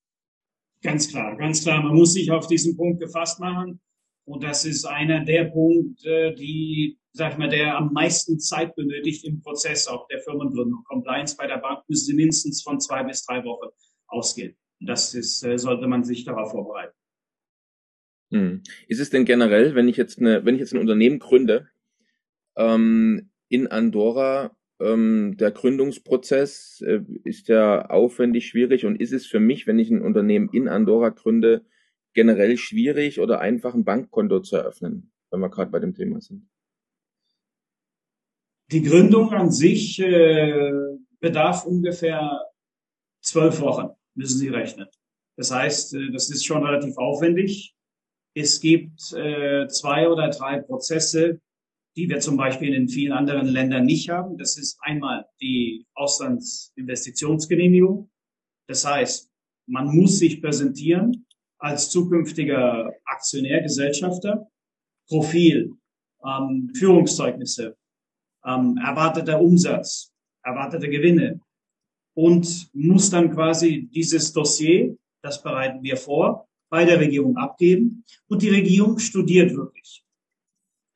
Ganz klar, ganz klar. Man muss sich auf diesen Punkt gefasst machen. Und das ist einer der Punkte, die, sag ich mal, der am meisten Zeit benötigt im Prozess auch der Firmengründung. Compliance bei der Bank müsste mindestens von zwei bis drei Wochen ausgehen. Das ist, äh, sollte man sich darauf vorbereiten. Hm. Ist es denn generell, wenn ich jetzt eine, wenn ich jetzt ein Unternehmen gründe, ähm, in Andorra, ähm, der Gründungsprozess, äh, ist der aufwendig, schwierig und ist es für mich, wenn ich ein Unternehmen in Andorra gründe, generell schwierig oder einfach ein Bankkonto zu eröffnen, wenn wir gerade bei dem Thema sind? Die Gründung an sich äh, bedarf ungefähr zwölf Wochen, müssen Sie rechnen. Das heißt, äh, das ist schon relativ aufwendig. Es gibt äh, zwei oder drei Prozesse, die wir zum Beispiel in vielen anderen Ländern nicht haben. Das ist einmal die Auslandsinvestitionsgenehmigung. Das heißt, man muss sich präsentieren als zukünftiger Aktionär, Gesellschafter, Profil, ähm, Führungszeugnisse, ähm, erwarteter Umsatz, erwartete Gewinne und muss dann quasi dieses Dossier, das bereiten wir vor, bei der Regierung abgeben und die Regierung studiert wirklich.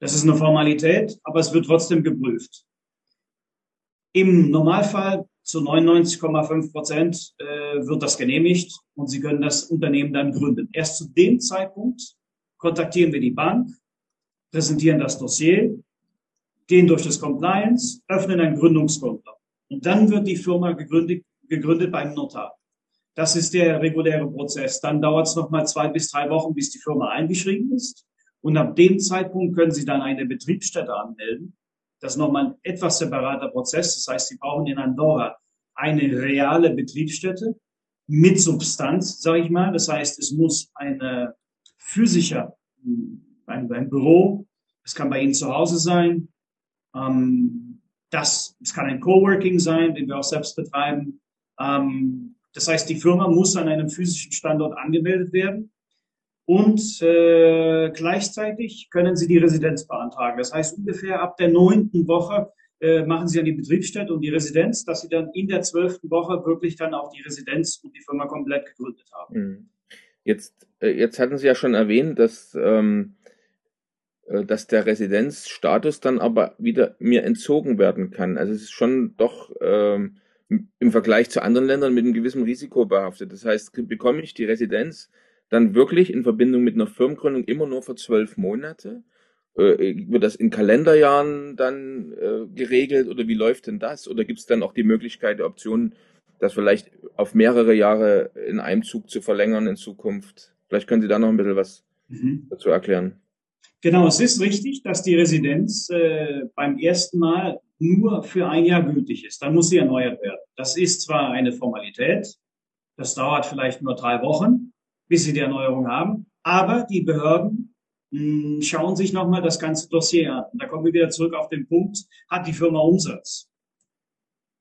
Das ist eine Formalität, aber es wird trotzdem geprüft. Im Normalfall zu 99,5 Prozent äh, wird das genehmigt und Sie können das Unternehmen dann gründen. Erst zu dem Zeitpunkt kontaktieren wir die Bank, präsentieren das Dossier, gehen durch das Compliance, öffnen ein Gründungskonto. Und dann wird die Firma gegründet, gegründet beim Notar. Das ist der reguläre Prozess. Dann dauert es nochmal zwei bis drei Wochen, bis die Firma eingeschrieben ist. Und ab dem Zeitpunkt können Sie dann eine Betriebsstätte anmelden. Das ist nochmal ein etwas separater Prozess. Das heißt, Sie brauchen in Andorra eine reale Betriebsstätte mit Substanz, sage ich mal. Das heißt, es muss eine physischer, ein, ein Büro, es kann bei Ihnen zu Hause sein, ähm, das, es kann ein Coworking sein, den wir auch selbst betreiben. Ähm, das heißt, die Firma muss an einem physischen Standort angemeldet werden und äh, gleichzeitig können Sie die Residenz beantragen. Das heißt, ungefähr ab der neunten Woche äh, machen Sie dann die Betriebsstätte und die Residenz, dass Sie dann in der zwölften Woche wirklich dann auch die Residenz und die Firma komplett gegründet haben. Mhm. Jetzt, äh, jetzt hatten Sie ja schon erwähnt, dass, ähm, äh, dass der Residenzstatus dann aber wieder mir entzogen werden kann. Also es ist schon doch ähm, im Vergleich zu anderen Ländern mit einem gewissen Risiko behaftet. Das heißt, bekomme ich die Residenz dann wirklich in Verbindung mit einer Firmengründung immer nur für zwölf Monate? Äh, wird das in Kalenderjahren dann äh, geregelt oder wie läuft denn das? Oder gibt es dann auch die Möglichkeit, die Option, das vielleicht auf mehrere Jahre in einem Zug zu verlängern in Zukunft? Vielleicht können Sie da noch ein bisschen was mhm. dazu erklären. Genau, es ist richtig, dass die Residenz äh, beim ersten Mal nur für ein Jahr gültig ist. Dann muss sie erneuert werden. Das ist zwar eine Formalität, das dauert vielleicht nur drei Wochen, bis sie die Erneuerung haben, aber die Behörden hm, schauen sich nochmal das ganze Dossier an. Da kommen wir wieder zurück auf den Punkt, hat die Firma Umsatz?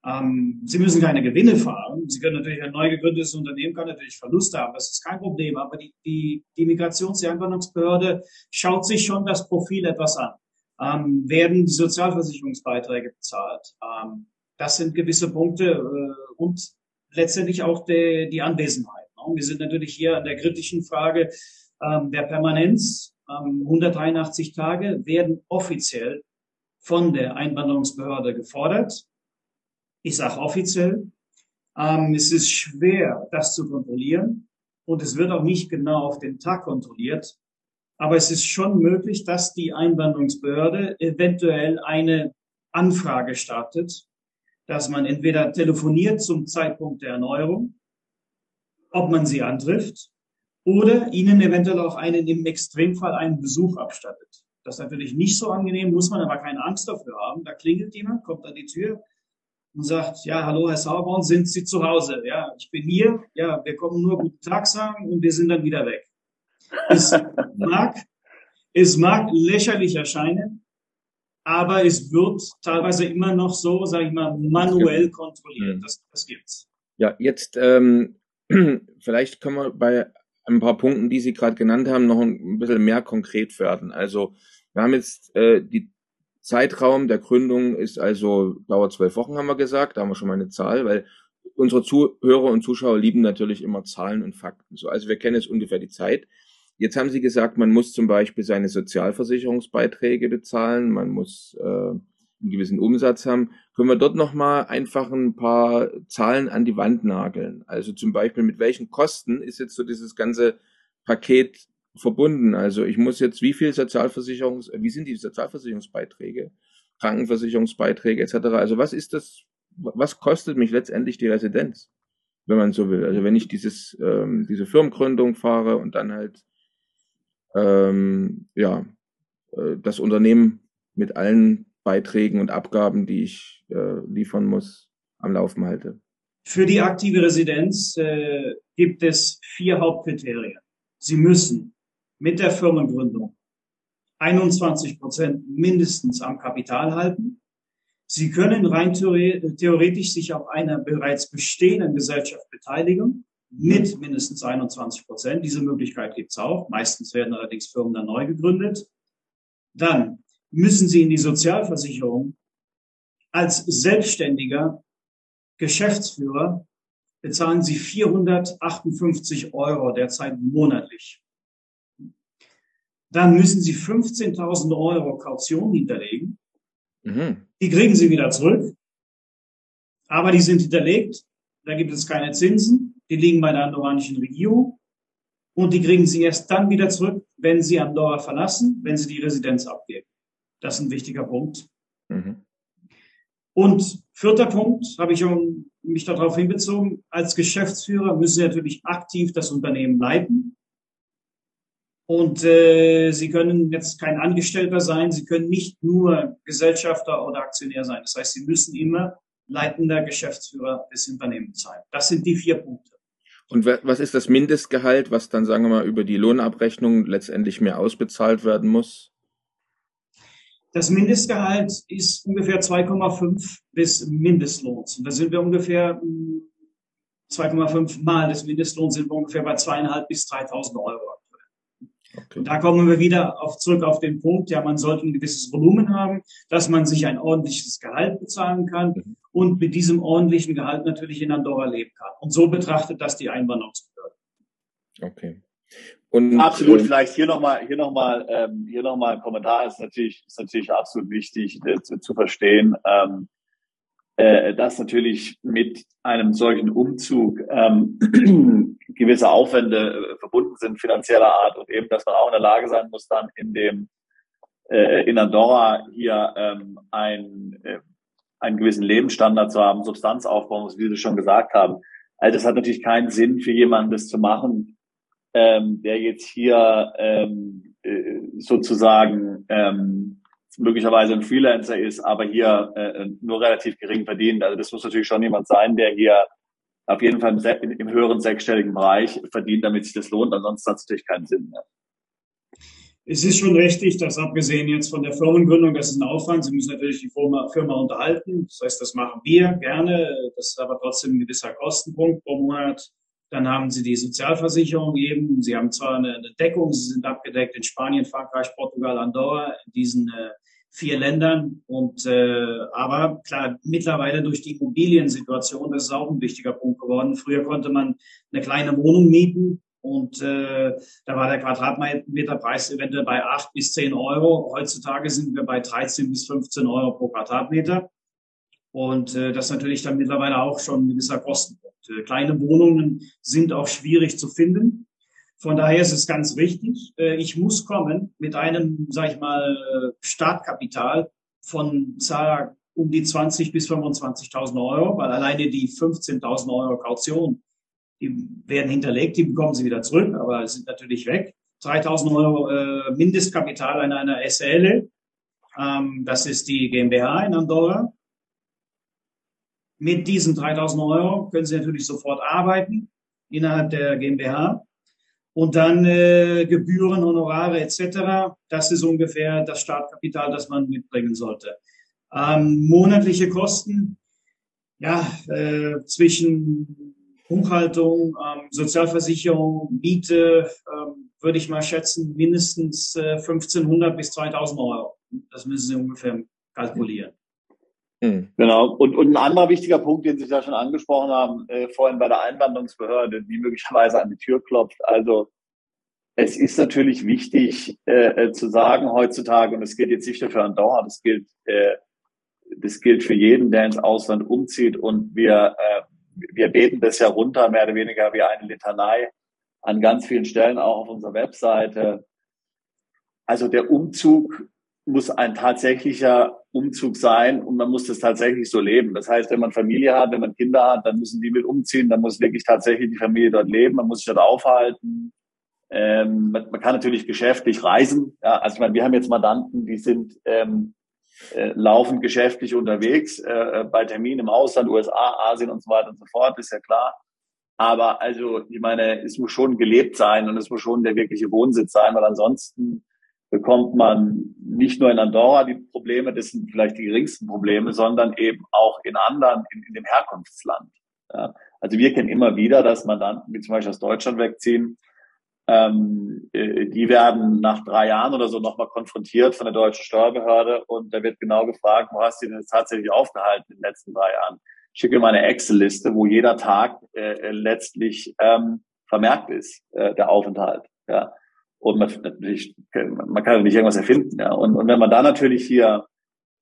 Ähm, Sie müssen keine Gewinne fahren. Sie können natürlich ein neu gegründetes Unternehmen kann natürlich Verluste haben. Das ist kein Problem. Aber die, die, die Migrations- Einwanderungsbehörde schaut sich schon das Profil etwas an. Ähm, werden die Sozialversicherungsbeiträge bezahlt? Ähm, das sind gewisse Punkte äh, und letztendlich auch de, die Anwesenheit. Ne? Wir sind natürlich hier an der kritischen Frage ähm, der Permanenz 183 Tage werden offiziell von der Einwanderungsbehörde gefordert. Ich sage offiziell. Ähm, es ist schwer, das zu kontrollieren und es wird auch nicht genau auf den Tag kontrolliert. Aber es ist schon möglich, dass die Einwanderungsbehörde eventuell eine Anfrage startet, dass man entweder telefoniert zum Zeitpunkt der Erneuerung ob man sie antrifft oder ihnen eventuell auch einen im Extremfall einen Besuch abstattet. Das ist natürlich nicht so angenehm, muss man aber keine Angst dafür haben. Da klingelt jemand, kommt an die Tür und sagt, ja, hallo, Herr Sauerborn, sind Sie zu Hause? Ja, ich bin hier. Ja, wir kommen nur guten Tag sagen und wir sind dann wieder weg. Es mag, es mag lächerlich erscheinen, aber es wird teilweise immer noch so, sage ich mal, manuell kontrolliert. Mhm. Das, das gibt's. Ja, jetzt ähm, vielleicht können wir bei ein paar Punkten, die Sie gerade genannt haben, noch ein bisschen mehr konkret werden. Also wir haben jetzt äh, die Zeitraum der Gründung ist also dauert zwölf Wochen, haben wir gesagt. Da haben wir schon mal eine Zahl, weil unsere Zuhörer und Zuschauer lieben natürlich immer Zahlen und Fakten. So, also wir kennen jetzt ungefähr die Zeit. Jetzt haben Sie gesagt, man muss zum Beispiel seine Sozialversicherungsbeiträge bezahlen, man muss äh, einen gewissen Umsatz haben. Können wir dort nochmal einfach ein paar Zahlen an die Wand nageln? Also zum Beispiel, mit welchen Kosten ist jetzt so dieses ganze Paket verbunden? Also ich muss jetzt, wie viel Sozialversicherungs, wie sind die Sozialversicherungsbeiträge, Krankenversicherungsbeiträge etc. Also was ist das, was kostet mich letztendlich die Residenz, wenn man so will? Also wenn ich dieses, ähm, diese Firmengründung fahre und dann halt ähm, ja, äh, das Unternehmen mit allen Beiträgen und Abgaben, die ich äh, liefern muss, am Laufen halte. Für die aktive Residenz äh, gibt es vier Hauptkriterien. Sie müssen mit der Firmengründung 21 Prozent mindestens am Kapital halten. Sie können rein theoretisch sich auf einer bereits bestehenden Gesellschaft beteiligen mit mindestens 21 Prozent. Diese Möglichkeit gibt es auch. Meistens werden allerdings Firmen dann neu gegründet. Dann müssen Sie in die Sozialversicherung als selbstständiger Geschäftsführer bezahlen Sie 458 Euro derzeit monatlich. Dann müssen Sie 15.000 Euro Kaution hinterlegen. Mhm. Die kriegen Sie wieder zurück. Aber die sind hinterlegt. Da gibt es keine Zinsen die liegen bei der andorranischen Regierung und die kriegen sie erst dann wieder zurück, wenn sie Andorra verlassen, wenn sie die Residenz abgeben. Das ist ein wichtiger Punkt. Mhm. Und vierter Punkt, habe ich schon mich darauf hinbezogen, als Geschäftsführer müssen Sie natürlich aktiv das Unternehmen leiten. Und äh, Sie können jetzt kein Angestellter sein, Sie können nicht nur Gesellschafter oder Aktionär sein. Das heißt, Sie müssen immer leitender Geschäftsführer des Unternehmens sein. Das sind die vier Punkte. Und was ist das Mindestgehalt, was dann, sagen wir mal, über die Lohnabrechnung letztendlich mehr ausbezahlt werden muss? Das Mindestgehalt ist ungefähr 2,5 bis Mindestlohns. Und da sind wir ungefähr 2,5 hm, Mal des Mindestlohns sind wir ungefähr bei zweieinhalb bis 3.000 Euro. Okay. Da kommen wir wieder auf, zurück auf den Punkt, ja, man sollte ein gewisses Volumen haben, dass man sich ein ordentliches Gehalt bezahlen kann mhm. und mit diesem ordentlichen Gehalt natürlich in Andorra leben kann. Und so betrachtet das die Einwanderungsbehörde. Okay. Und, absolut, vielleicht hier nochmal, hier nochmal, ähm, hier nochmal ein Kommentar ist natürlich, ist natürlich absolut wichtig äh, zu, zu verstehen. Ähm, äh, dass natürlich mit einem solchen Umzug ähm, gewisse Aufwände äh, verbunden sind, finanzieller Art und eben, dass man auch in der Lage sein muss, dann in dem äh, in Andorra hier ähm, ein, äh, einen gewissen Lebensstandard zu haben, Substanzaufbau, wie Sie schon gesagt haben. Also das hat natürlich keinen Sinn für jemanden, das zu machen, ähm, der jetzt hier ähm, äh, sozusagen ähm, möglicherweise ein Freelancer ist, aber hier äh, nur relativ gering verdient. Also das muss natürlich schon jemand sein, der hier auf jeden Fall im, im höheren sechsstelligen Bereich verdient, damit sich das lohnt. Ansonsten hat es natürlich keinen Sinn mehr. Es ist schon richtig, dass abgesehen jetzt von der Firmengründung, das ist ein Aufwand. Sie müssen natürlich die Firma, Firma unterhalten. Das heißt, das machen wir gerne. Das ist aber trotzdem ein gewisser Kostenpunkt pro Monat. Dann haben Sie die Sozialversicherung eben. Sie haben zwar eine, Deckung, Sie sind abgedeckt in Spanien, Frankreich, Portugal, Andorra, in diesen äh, vier Ländern. Und äh, aber klar, mittlerweile durch die Immobiliensituation, das ist auch ein wichtiger Punkt geworden. Früher konnte man eine kleine Wohnung mieten und äh, da war der Quadratmeterpreis eventuell bei acht bis zehn Euro. Heutzutage sind wir bei 13 bis 15 Euro pro Quadratmeter. Und äh, das natürlich dann mittlerweile auch schon ein gewisser Kostenpunkt. Äh, kleine Wohnungen sind auch schwierig zu finden. Von daher ist es ganz wichtig, äh, ich muss kommen mit einem, sag ich mal, Startkapital von Zahl um die 20 bis 25.000 Euro, weil alleine die 15.000 Euro Kaution die werden hinterlegt, die bekommen sie wieder zurück, aber sind natürlich weg. 3000 Euro äh, Mindestkapital an einer SL. Ähm, das ist die GmbH in Andorra. Mit diesen 3000 Euro können Sie natürlich sofort arbeiten innerhalb der GmbH. Und dann äh, Gebühren, Honorare etc. Das ist ungefähr das Startkapital, das man mitbringen sollte. Ähm, monatliche Kosten, ja, äh, zwischen Buchhaltung, ähm, Sozialversicherung, Miete, ähm, würde ich mal schätzen, mindestens äh, 1500 bis 2000 Euro. Das müssen Sie ungefähr kalkulieren. Hm. Genau. Und, und ein anderer wichtiger Punkt, den Sie ja schon angesprochen haben, äh, vorhin bei der Einwanderungsbehörde, die möglicherweise an die Tür klopft. Also es ist natürlich wichtig äh, äh, zu sagen heutzutage, und es gilt jetzt nicht nur für Andorra, das gilt, äh, das gilt für jeden, der ins Ausland umzieht. Und wir, äh, wir beten das ja runter, mehr oder weniger wie eine Litanei an ganz vielen Stellen, auch auf unserer Webseite. Also der Umzug muss ein tatsächlicher Umzug sein und man muss das tatsächlich so leben. Das heißt, wenn man Familie hat, wenn man Kinder hat, dann müssen die mit umziehen, dann muss wirklich tatsächlich die Familie dort leben, man muss sich dort aufhalten. Ähm, man, man, kann natürlich geschäftlich reisen. Ja, also ich meine, wir haben jetzt Mandanten, die sind ähm, äh, laufend geschäftlich unterwegs, äh, äh bei Terminen im Ausland, USA, Asien und so weiter und so fort, ist ja klar. Aber also, ich meine, es muss schon gelebt sein und es muss schon der wirkliche Wohnsitz sein, weil ansonsten bekommt man nicht nur in Andorra die Probleme, das sind vielleicht die geringsten Probleme, sondern eben auch in anderen, in, in dem Herkunftsland. Ja. Also wir kennen immer wieder, dass Mandanten, wie zum Beispiel aus Deutschland wegziehen, ähm, äh, die werden nach drei Jahren oder so nochmal konfrontiert von der deutschen Steuerbehörde und da wird genau gefragt, wo hast du denn tatsächlich aufgehalten in den letzten drei Jahren? Ich schicke mal eine Excel-Liste, wo jeder Tag äh, letztlich ähm, vermerkt ist, äh, der Aufenthalt. Ja. Und man, natürlich, man kann nicht irgendwas erfinden. Ja. Und, und wenn man da natürlich hier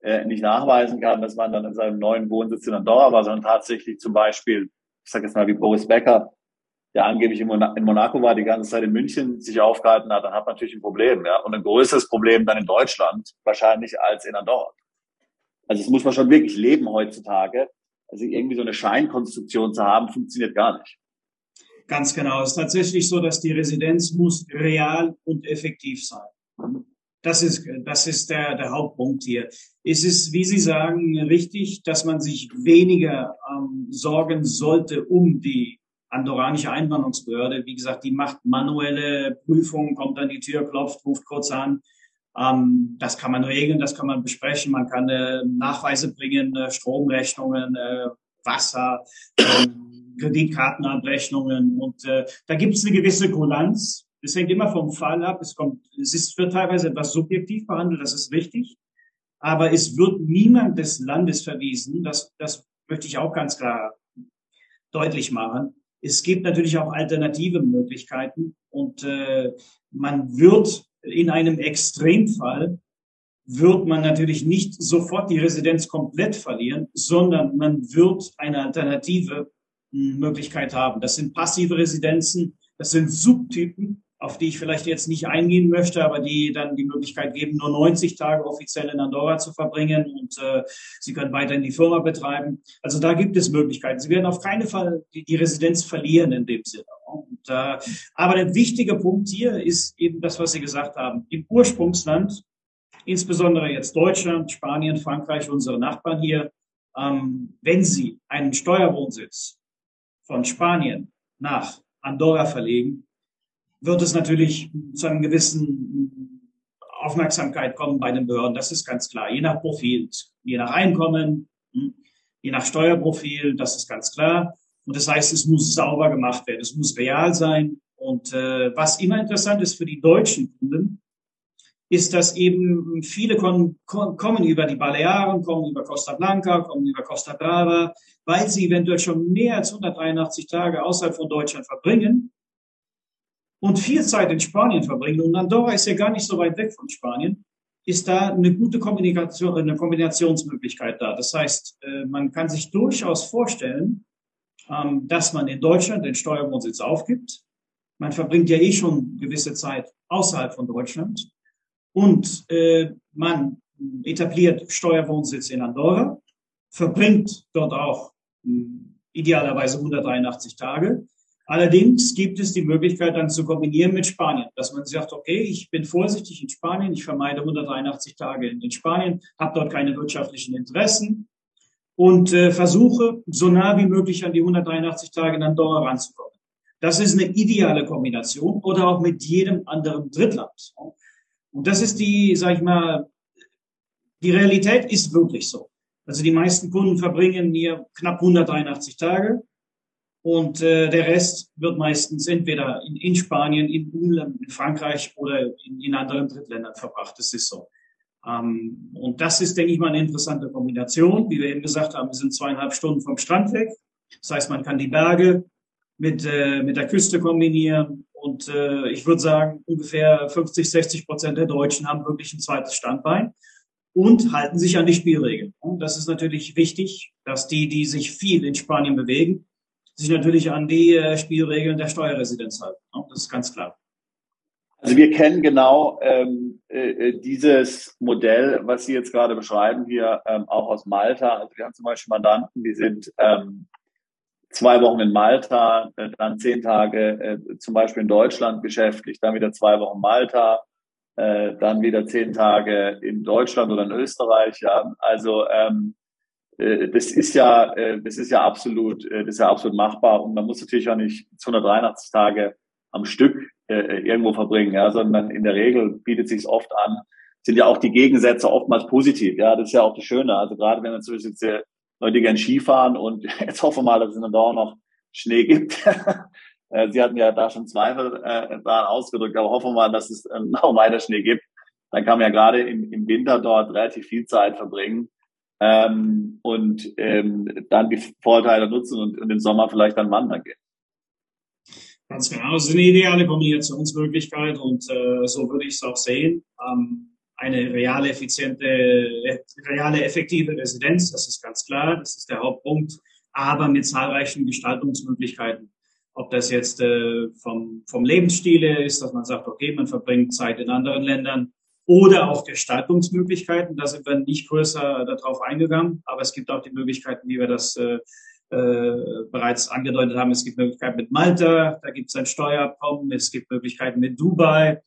äh, nicht nachweisen kann, dass man dann in seinem neuen Wohnsitz in Andorra war, sondern tatsächlich zum Beispiel, ich sage jetzt mal wie Boris Becker, der angeblich in, Monaco war, die ganze Zeit in München sich aufgehalten hat, dann hat man natürlich ein Problem. Ja. Und ein größeres Problem dann in Deutschland wahrscheinlich als in Andorra. Also das muss man schon wirklich leben heutzutage. Also irgendwie so eine Scheinkonstruktion zu haben, funktioniert gar nicht. Ganz genau. Es ist tatsächlich so, dass die Residenz muss real und effektiv sein. Das ist, das ist der, der Hauptpunkt hier. Es ist, wie Sie sagen, richtig, dass man sich weniger ähm, sorgen sollte um die andorranische Einwanderungsbehörde. Wie gesagt, die macht manuelle Prüfungen, kommt an die Tür, klopft, ruft kurz an. Ähm, das kann man regeln, das kann man besprechen. Man kann äh, Nachweise bringen, äh, Stromrechnungen, äh, Wasser. Ähm, Kreditkartenabrechnungen und äh, da gibt es eine gewisse Kulanz. Es hängt immer vom Fall ab. Es kommt, es ist wird teilweise etwas subjektiv behandelt, das ist richtig. Aber es wird niemand des Landes verwiesen. Das, das möchte ich auch ganz klar deutlich machen. Es gibt natürlich auch alternative Möglichkeiten und äh, man wird in einem Extremfall wird man natürlich nicht sofort die Residenz komplett verlieren, sondern man wird eine Alternative Möglichkeit haben. Das sind passive Residenzen, das sind Subtypen, auf die ich vielleicht jetzt nicht eingehen möchte, aber die dann die Möglichkeit geben, nur 90 Tage offiziell in Andorra zu verbringen und äh, Sie können weiterhin die Firma betreiben. Also da gibt es Möglichkeiten. Sie werden auf keinen Fall die, die Residenz verlieren in dem Sinne. Und, äh, aber der wichtige Punkt hier ist eben das, was Sie gesagt haben. Im Ursprungsland, insbesondere jetzt Deutschland, Spanien, Frankreich, unsere Nachbarn hier, ähm, wenn Sie einen Steuerwohnsitz von Spanien nach Andorra verlegen, wird es natürlich zu einer gewissen Aufmerksamkeit kommen bei den Behörden. Das ist ganz klar. Je nach Profil, je nach Einkommen, hm, je nach Steuerprofil, das ist ganz klar. Und das heißt, es muss sauber gemacht werden. Es muss real sein. Und äh, was immer interessant ist für die deutschen Kunden, ist, dass eben viele kommen, kommen über die Balearen, kommen über Costa Blanca, kommen über Costa Brava, weil sie eventuell schon mehr als 183 Tage außerhalb von Deutschland verbringen und viel Zeit in Spanien verbringen. Und Andorra ist ja gar nicht so weit weg von Spanien. Ist da eine gute Kommunikation, eine Kombinationsmöglichkeit da? Das heißt, äh, man kann sich durchaus vorstellen, ähm, dass man in Deutschland den Steuerwohnsitz aufgibt. Man verbringt ja eh schon gewisse Zeit außerhalb von Deutschland und äh, man etabliert Steuerwohnsitz in Andorra, verbringt dort auch mh, hm, idealerweise 183 Tage. Allerdings gibt es die Möglichkeit dann zu kombinieren mit Spanien, dass man sagt, okay, ich bin vorsichtig in Spanien, ich vermeide 183 Tage in Spanien, habe dort keine wirtschaftlichen Interessen und äh, versuche so nah wie möglich an die 183 Tage in Andorra ranzukommen. Das ist eine ideale Kombination oder auch mit jedem anderen Drittland. Und das ist die, sag ich mal, die Realität ist wirklich so. Also die meisten Kunden verbringen hier knapp 183 Tage und äh, der Rest wird meistens entweder in, in Spanien, in, in Frankreich oder in, in anderen Drittländern verbracht. Das ist so. Ähm, und das ist, denke ich mal, eine interessante Kombination. Wie wir eben gesagt haben, wir sind zweieinhalb Stunden vom Strand weg. Das heißt, man kann die Berge mit, äh, mit der Küste kombinieren. Und äh, ich würde sagen, ungefähr 50, 60 Prozent der Deutschen haben wirklich ein zweites Standbein und halten sich an die Spielregeln. Und das ist natürlich wichtig, dass die, die sich viel in Spanien bewegen, sich natürlich an die äh, Spielregeln der Steuerresidenz halten. Das ist ganz klar. Also wir kennen genau ähm, äh, äh, dieses Modell, was Sie jetzt gerade beschreiben hier, ähm, auch aus Malta. Also wir haben zum Beispiel Mandanten, die sind ähm, zwei Wochen in Malta, äh, dann zehn Tage äh, zum Beispiel in Deutschland beschäftigt, dann wieder zwei Wochen Malta, äh, dann wieder zehn Tage in Deutschland oder in Österreich. Ja. Also ähm, äh, das ist ja, äh, das ist ja absolut, äh, das ist ja absolut machbar und man muss natürlich auch nicht 283 Tage am Stück irgendwo verbringen, ja, sondern in der Regel bietet sich oft an, sind ja auch die Gegensätze oftmals positiv, ja, das ist ja auch das Schöne. Also gerade wenn man zum Beispiel Leute gerne Skifahren und jetzt hoffen wir mal, dass es dann auch noch Schnee gibt. Sie hatten ja da schon Zweifel äh, daran ausgedrückt, aber hoffen wir mal, dass es noch weiter Schnee gibt. Dann kann man ja gerade im, im Winter dort relativ viel Zeit verbringen ähm, und ähm, dann die Vorteile nutzen und, und im Sommer vielleicht dann wandern gehen. Ganz genau, das ist eine ideale Kombinationsmöglichkeit und äh, so würde ich es auch sehen. Ähm, eine reale, effiziente, reale, effektive Residenz, das ist ganz klar, das ist der Hauptpunkt, aber mit zahlreichen Gestaltungsmöglichkeiten. Ob das jetzt äh, vom, vom Lebensstil ist, dass man sagt, okay, man verbringt Zeit in anderen Ländern, oder auch Gestaltungsmöglichkeiten. Da sind wir nicht größer darauf eingegangen, aber es gibt auch die Möglichkeiten, wie wir das äh, äh, bereits angedeutet haben. Es gibt Möglichkeiten mit Malta, da gibt es ein Steuerabkommen, es gibt Möglichkeiten mit Dubai.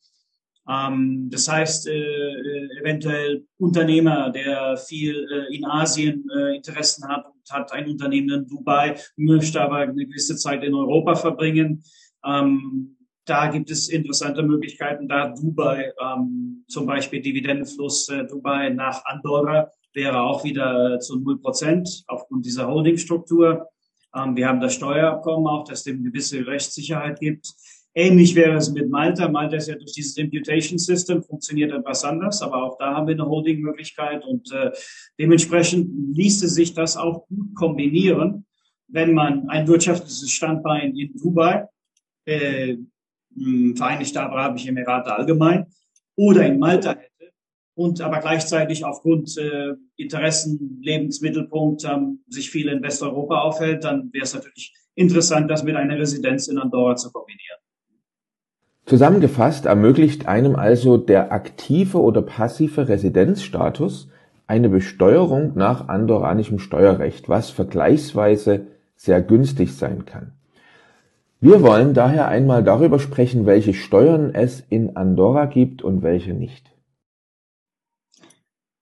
Ähm, das heißt, äh, äh, eventuell Unternehmer, der viel äh, in Asien äh, Interessen hat und hat ein Unternehmen in Dubai, möchte aber eine gewisse Zeit in Europa verbringen. Ähm, da gibt es interessante Möglichkeiten, da Dubai, ähm, zum Beispiel Dividendenfluss äh, Dubai nach Andorra wäre auch wieder zu null Prozent aufgrund dieser Holdingstruktur. Ähm, wir haben das Steuerabkommen auch, das dem gewisse Rechtssicherheit gibt. Ähnlich wäre es mit Malta. Malta ist ja durch dieses Imputation System funktioniert etwas anders, aber auch da haben wir eine Holding-Möglichkeit und äh, dementsprechend ließe sich das auch gut kombinieren, wenn man ein wirtschaftliches Standbein in Dubai äh, Vereinigte Arabische Emirate allgemein oder in Malta hätte und aber gleichzeitig aufgrund äh, Interessen, Lebensmittelpunkt ähm, sich viel in Westeuropa aufhält, dann wäre es natürlich interessant, das mit einer Residenz in Andorra zu kombinieren. Zusammengefasst ermöglicht einem also der aktive oder passive Residenzstatus eine Besteuerung nach andorranischem Steuerrecht, was vergleichsweise sehr günstig sein kann. Wir wollen daher einmal darüber sprechen, welche Steuern es in Andorra gibt und welche nicht.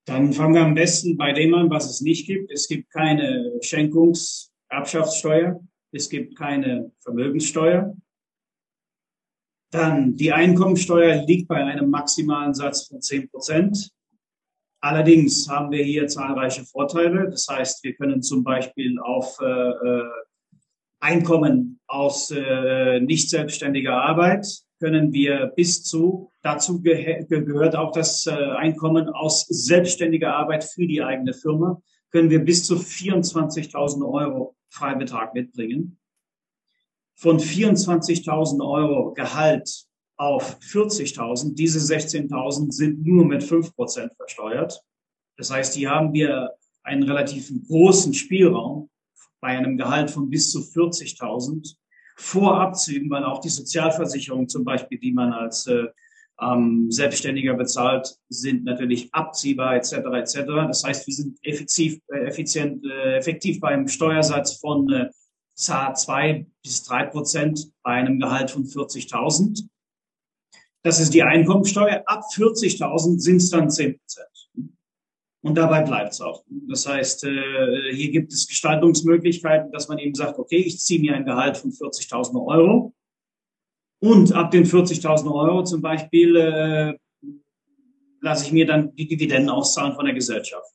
Dann fangen wir am besten bei dem an, was es nicht gibt. Es gibt keine Schenkungserbschaftssteuer. Es gibt keine Vermögenssteuer. Dann die Einkommensteuer liegt bei einem maximalen Satz von 10 Prozent. Allerdings haben wir hier zahlreiche Vorteile. Das heißt, wir können zum Beispiel auf äh, äh Einkommen aus äh, nicht selbstständiger Arbeit können wir bis zu, dazu ge gehört auch das äh, Einkommen aus selbstständiger Arbeit für die eigene Firma, können wir bis zu 24.000 Euro Freibetrag mitbringen. Von 24.000 Euro Gehalt auf 40.000, diese 16.000 sind nur mit 5% versteuert. Das heißt, hier haben wir einen relativ großen Spielraum, bei einem Gehalt von bis zu 40.000 vor Abzügen, weil auch die Sozialversicherung zum Beispiel, die man als äh, ähm, Selbstständiger bezahlt, sind natürlich abziehbar etc. etc. Das heißt, wir sind effektiv, äh, effizient, äh, effektiv beim Steuersatz von äh, zahlt zwei bis drei Prozent bei einem Gehalt von 40.000. Das ist die Einkommensteuer. Ab 40.000 sind es dann 10 Prozent. Und dabei bleibt es auch. Das heißt, äh, hier gibt es Gestaltungsmöglichkeiten, dass man eben sagt, okay, ich ziehe mir ein Gehalt von 40.000 Euro und ab den 40.000 Euro zum Beispiel äh, lasse ich mir dann die Dividenden auszahlen von der Gesellschaft.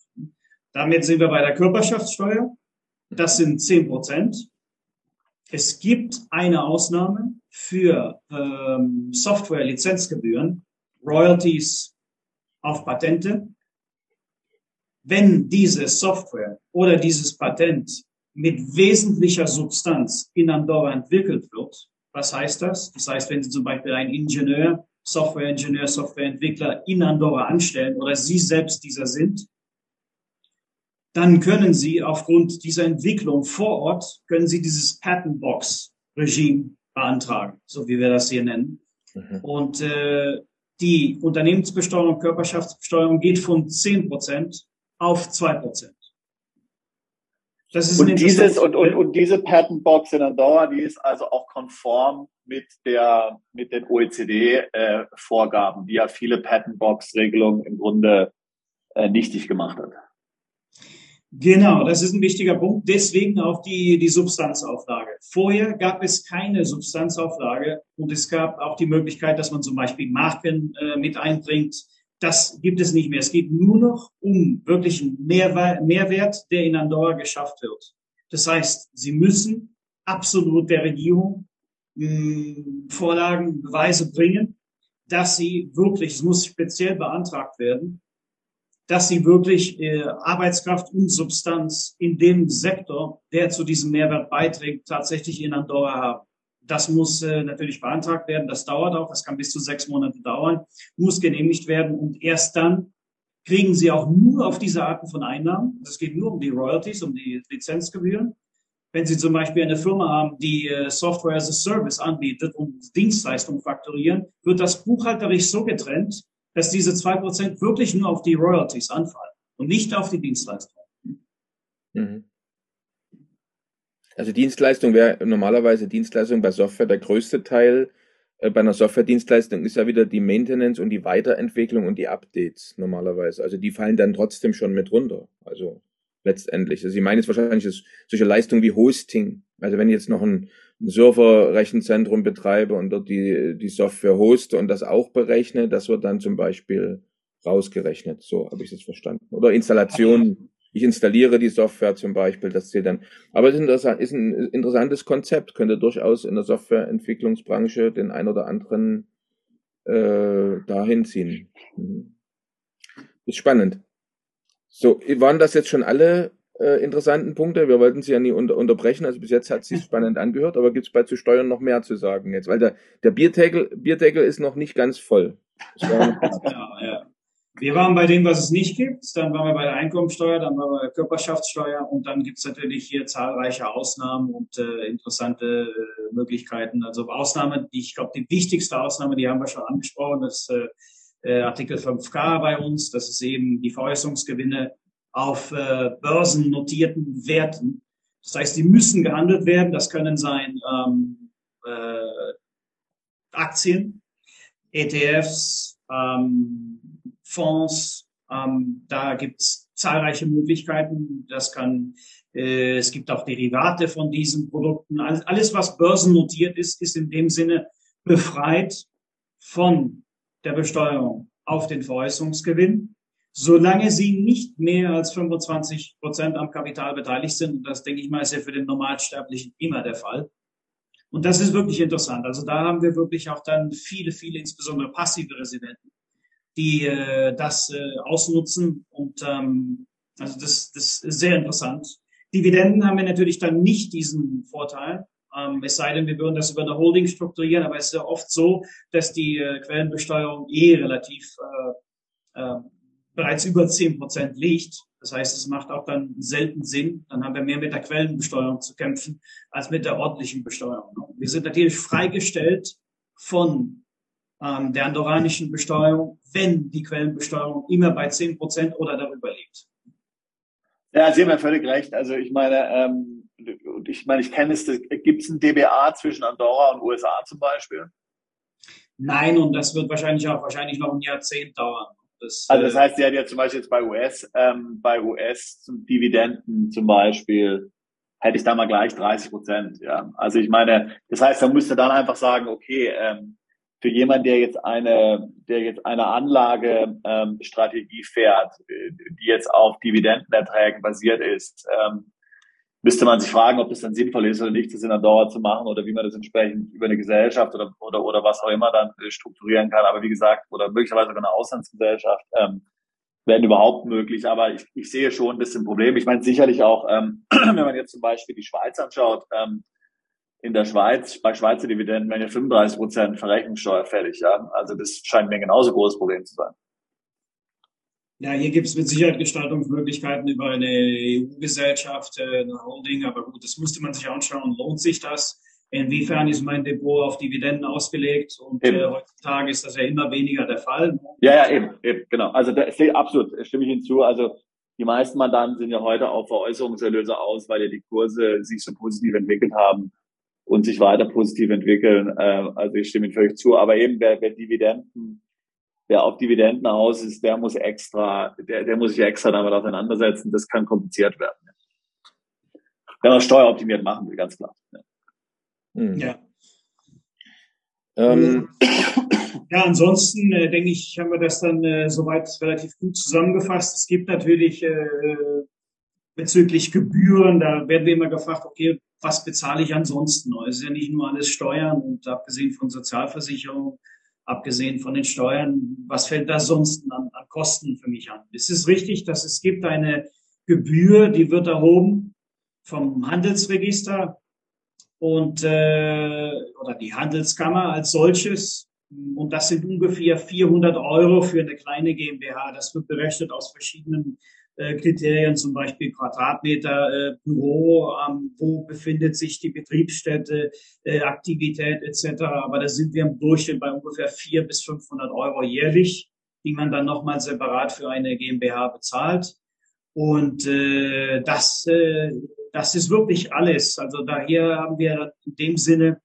Damit sind wir bei der Körperschaftssteuer. Das sind 10 Prozent. Es gibt eine Ausnahme für ähm, Software-Lizenzgebühren, Royalties auf Patente wenn diese Software oder dieses Patent mit wesentlicher Substanz in Andorra entwickelt wird, was heißt das? Das heißt, wenn Sie zum Beispiel einen Ingenieur, Softwareingenieur, Softwareentwickler in Andorra anstellen oder Sie selbst dieser sind, dann können Sie aufgrund dieser Entwicklung vor Ort, können Sie dieses Patent Box Regime beantragen, so wie wir das hier nennen. Mhm. Und äh, die Unternehmensbesteuerung, Körperschaftsbesteuerung geht von 10 Prozent auf 2%. Das ist und, dieses, und, und, und diese Patent Box in Andorra, die ist also auch konform mit der mit den OECD-Vorgaben, äh, die ja viele Patent Box-Regelungen im Grunde äh, nichtig gemacht hat. Genau, das ist ein wichtiger Punkt. Deswegen auch die, die Substanzauflage. Vorher gab es keine Substanzauflage und es gab auch die Möglichkeit, dass man zum Beispiel Marken äh, mit einbringt, das gibt es nicht mehr. Es geht nur noch um wirklichen Mehrwert, der in Andorra geschafft wird. Das heißt, Sie müssen absolut der Regierung mh, Vorlagen, Beweise bringen, dass sie wirklich, es muss speziell beantragt werden, dass sie wirklich äh, Arbeitskraft und Substanz in dem Sektor, der zu diesem Mehrwert beiträgt, tatsächlich in Andorra haben. Das muss äh, natürlich beantragt werden. Das dauert auch. Das kann bis zu sechs Monate dauern. Muss genehmigt werden. Und erst dann kriegen Sie auch nur auf diese Arten von Einnahmen. Es geht nur um die Royalties, um die Lizenzgebühren. Wenn Sie zum Beispiel eine Firma haben, die äh, Software as a Service anbietet und Dienstleistungen faktorieren, wird das buchhalterisch so getrennt, dass diese zwei Prozent wirklich nur auf die Royalties anfallen und nicht auf die Dienstleistung. Mhm. Also Dienstleistung wäre normalerweise Dienstleistung bei Software der größte Teil. Äh, bei einer Software-Dienstleistung ist ja wieder die Maintenance und die Weiterentwicklung und die Updates normalerweise. Also die fallen dann trotzdem schon mit runter. Also letztendlich. Also ich meine jetzt wahrscheinlich solche Leistungen wie Hosting. Also wenn jetzt noch ein, ein Server-Rechenzentrum betreibe und dort die, die Software hoste und das auch berechne, das wird dann zum Beispiel rausgerechnet. So habe ich es verstanden. Oder Installation ich installiere die Software zum Beispiel, das zählt dann. Aber es ist, ein interessantes Konzept, könnte durchaus in der Softwareentwicklungsbranche den ein oder anderen äh, dahin ziehen. Mhm. Ist spannend. So, waren das jetzt schon alle äh, interessanten Punkte? Wir wollten Sie ja nie unter, unterbrechen, also bis jetzt hat es sich spannend angehört, aber gibt es bei zu Steuern noch mehr zu sagen jetzt? Weil der, der Bierdeckel, Bierdeckel ist noch nicht ganz voll. ja, ja. Wir waren bei dem, was es nicht gibt. Dann waren wir bei der Einkommensteuer, dann waren wir bei der Körperschaftssteuer und dann gibt es natürlich hier zahlreiche Ausnahmen und äh, interessante äh, Möglichkeiten. Also Ausnahmen, die ich glaube, die wichtigste Ausnahme, die haben wir schon angesprochen, das äh, äh Artikel 5k bei uns. Das ist eben die Veräußerungsgewinne auf äh, börsennotierten Werten. Das heißt, die müssen gehandelt werden. Das können sein ähm, äh, Aktien, ETFs, ähm, Fonds. Ähm, da gibt's zahlreiche Möglichkeiten. Das kann, äh, es gibt auch Derivate von diesen Produkten. Alles, was börsennotiert ist, ist in dem Sinne befreit von der Besteuerung auf den Veräußerungsgewinn, solange sie nicht mehr als 25 Prozent am Kapital beteiligt sind. Und das, denke ich mal, ist ja für den Normalsterblichen immer der Fall. Und das ist wirklich interessant. Also da haben wir wirklich auch dann viele, viele, insbesondere passive Residenten, die äh, das äh, ausnutzen. Und ähm, also das, das ist sehr interessant. Dividenden haben wir natürlich dann nicht diesen Vorteil. Ähm, es sei denn, wir würden das über eine Holding strukturieren, aber es ist ja oft so, dass die äh, Quellenbesteuerung eh relativ äh, äh, bereits über zehn Prozent liegt. Das heißt, es macht auch dann selten Sinn. Dann haben wir mehr mit der Quellenbesteuerung zu kämpfen als mit der ordentlichen Besteuerung. Wir sind natürlich freigestellt von ähm, der andorranischen Besteuerung, wenn die Quellenbesteuerung immer bei zehn Prozent oder darüber liegt. Ja, Sie haben ja völlig recht. Also ich meine, ähm, und ich meine, ich kenne es, gibt es ein DBA zwischen Andorra und USA zum Beispiel? Nein, und das wird wahrscheinlich auch wahrscheinlich noch ein Jahrzehnt dauern. Das, also das äh, heißt, sie hat ja zum Beispiel jetzt bei US, ähm, bei US zum Dividenden zum Beispiel, hätte ich da mal gleich 30 Prozent. Ja, also ich meine, das heißt, man müsste dann einfach sagen, okay, ähm, für jemanden, der jetzt eine, der jetzt eine Anlagestrategie ähm, fährt, die jetzt auf Dividendenerträgen basiert ist, ähm, müsste man sich fragen, ob das dann sinnvoll ist oder nicht, das in der Dauer zu machen oder wie man das entsprechend über eine Gesellschaft oder, oder, oder was auch immer dann äh, strukturieren kann. Aber wie gesagt, oder möglicherweise sogar eine Auslandsgesellschaft, ähm, werden überhaupt möglich. Aber ich, ich sehe schon ein bisschen Problem. Ich meine sicherlich auch, ähm, wenn man jetzt zum Beispiel die Schweiz anschaut, ähm, in der Schweiz, bei Schweizer Dividenden werden ja 35 Prozent Verrechnungssteuer fällig. Ja? Also das scheint mir genauso großes Problem zu sein. Ja, hier gibt es mit Sicherheit Gestaltungsmöglichkeiten über eine EU-Gesellschaft, äh, eine Holding, aber gut, das musste man sich anschauen. Lohnt sich das? Inwiefern ist mein Depot auf Dividenden ausgelegt? Und äh, heutzutage ist das ja immer weniger der Fall. Ja, ja, eben, eben genau. Also da absolut, stimme ich Ihnen zu. Also die meisten Mandanten sind ja heute auf Veräußerungserlöse aus, weil ja die Kurse sich so positiv entwickelt haben und sich weiter positiv entwickeln. Äh, also ich stimme Ihnen völlig zu. Aber eben wer, wer Dividenden wer auf Dividenden aus ist, der muss extra, der, der muss sich extra damit auseinandersetzen. Das kann kompliziert werden. Wenn man steueroptimiert machen will, ganz klar. Ja. Mhm. ja. Ähm, ja, ansonsten äh, denke ich, haben wir das dann äh, soweit relativ gut zusammengefasst. Es gibt natürlich äh, bezüglich Gebühren, da werden wir immer gefragt, okay, was bezahle ich ansonsten? Es ist ja nicht nur alles Steuern und abgesehen von Sozialversicherung abgesehen von den Steuern, was fällt da sonst an, an Kosten für mich an? Es ist richtig, dass es gibt eine Gebühr, die wird erhoben vom Handelsregister und äh, oder die Handelskammer als solches. Und das sind ungefähr 400 Euro für eine kleine GmbH. Das wird berechnet aus verschiedenen Kriterien, zum Beispiel Quadratmeter äh, Büro, ähm, wo befindet sich die Betriebsstätte, äh, Aktivität etc. Aber da sind wir im Durchschnitt bei ungefähr 400 bis 500 Euro jährlich, die man dann nochmal separat für eine GmbH bezahlt. Und äh, das, äh, das ist wirklich alles. Also daher haben wir in dem Sinne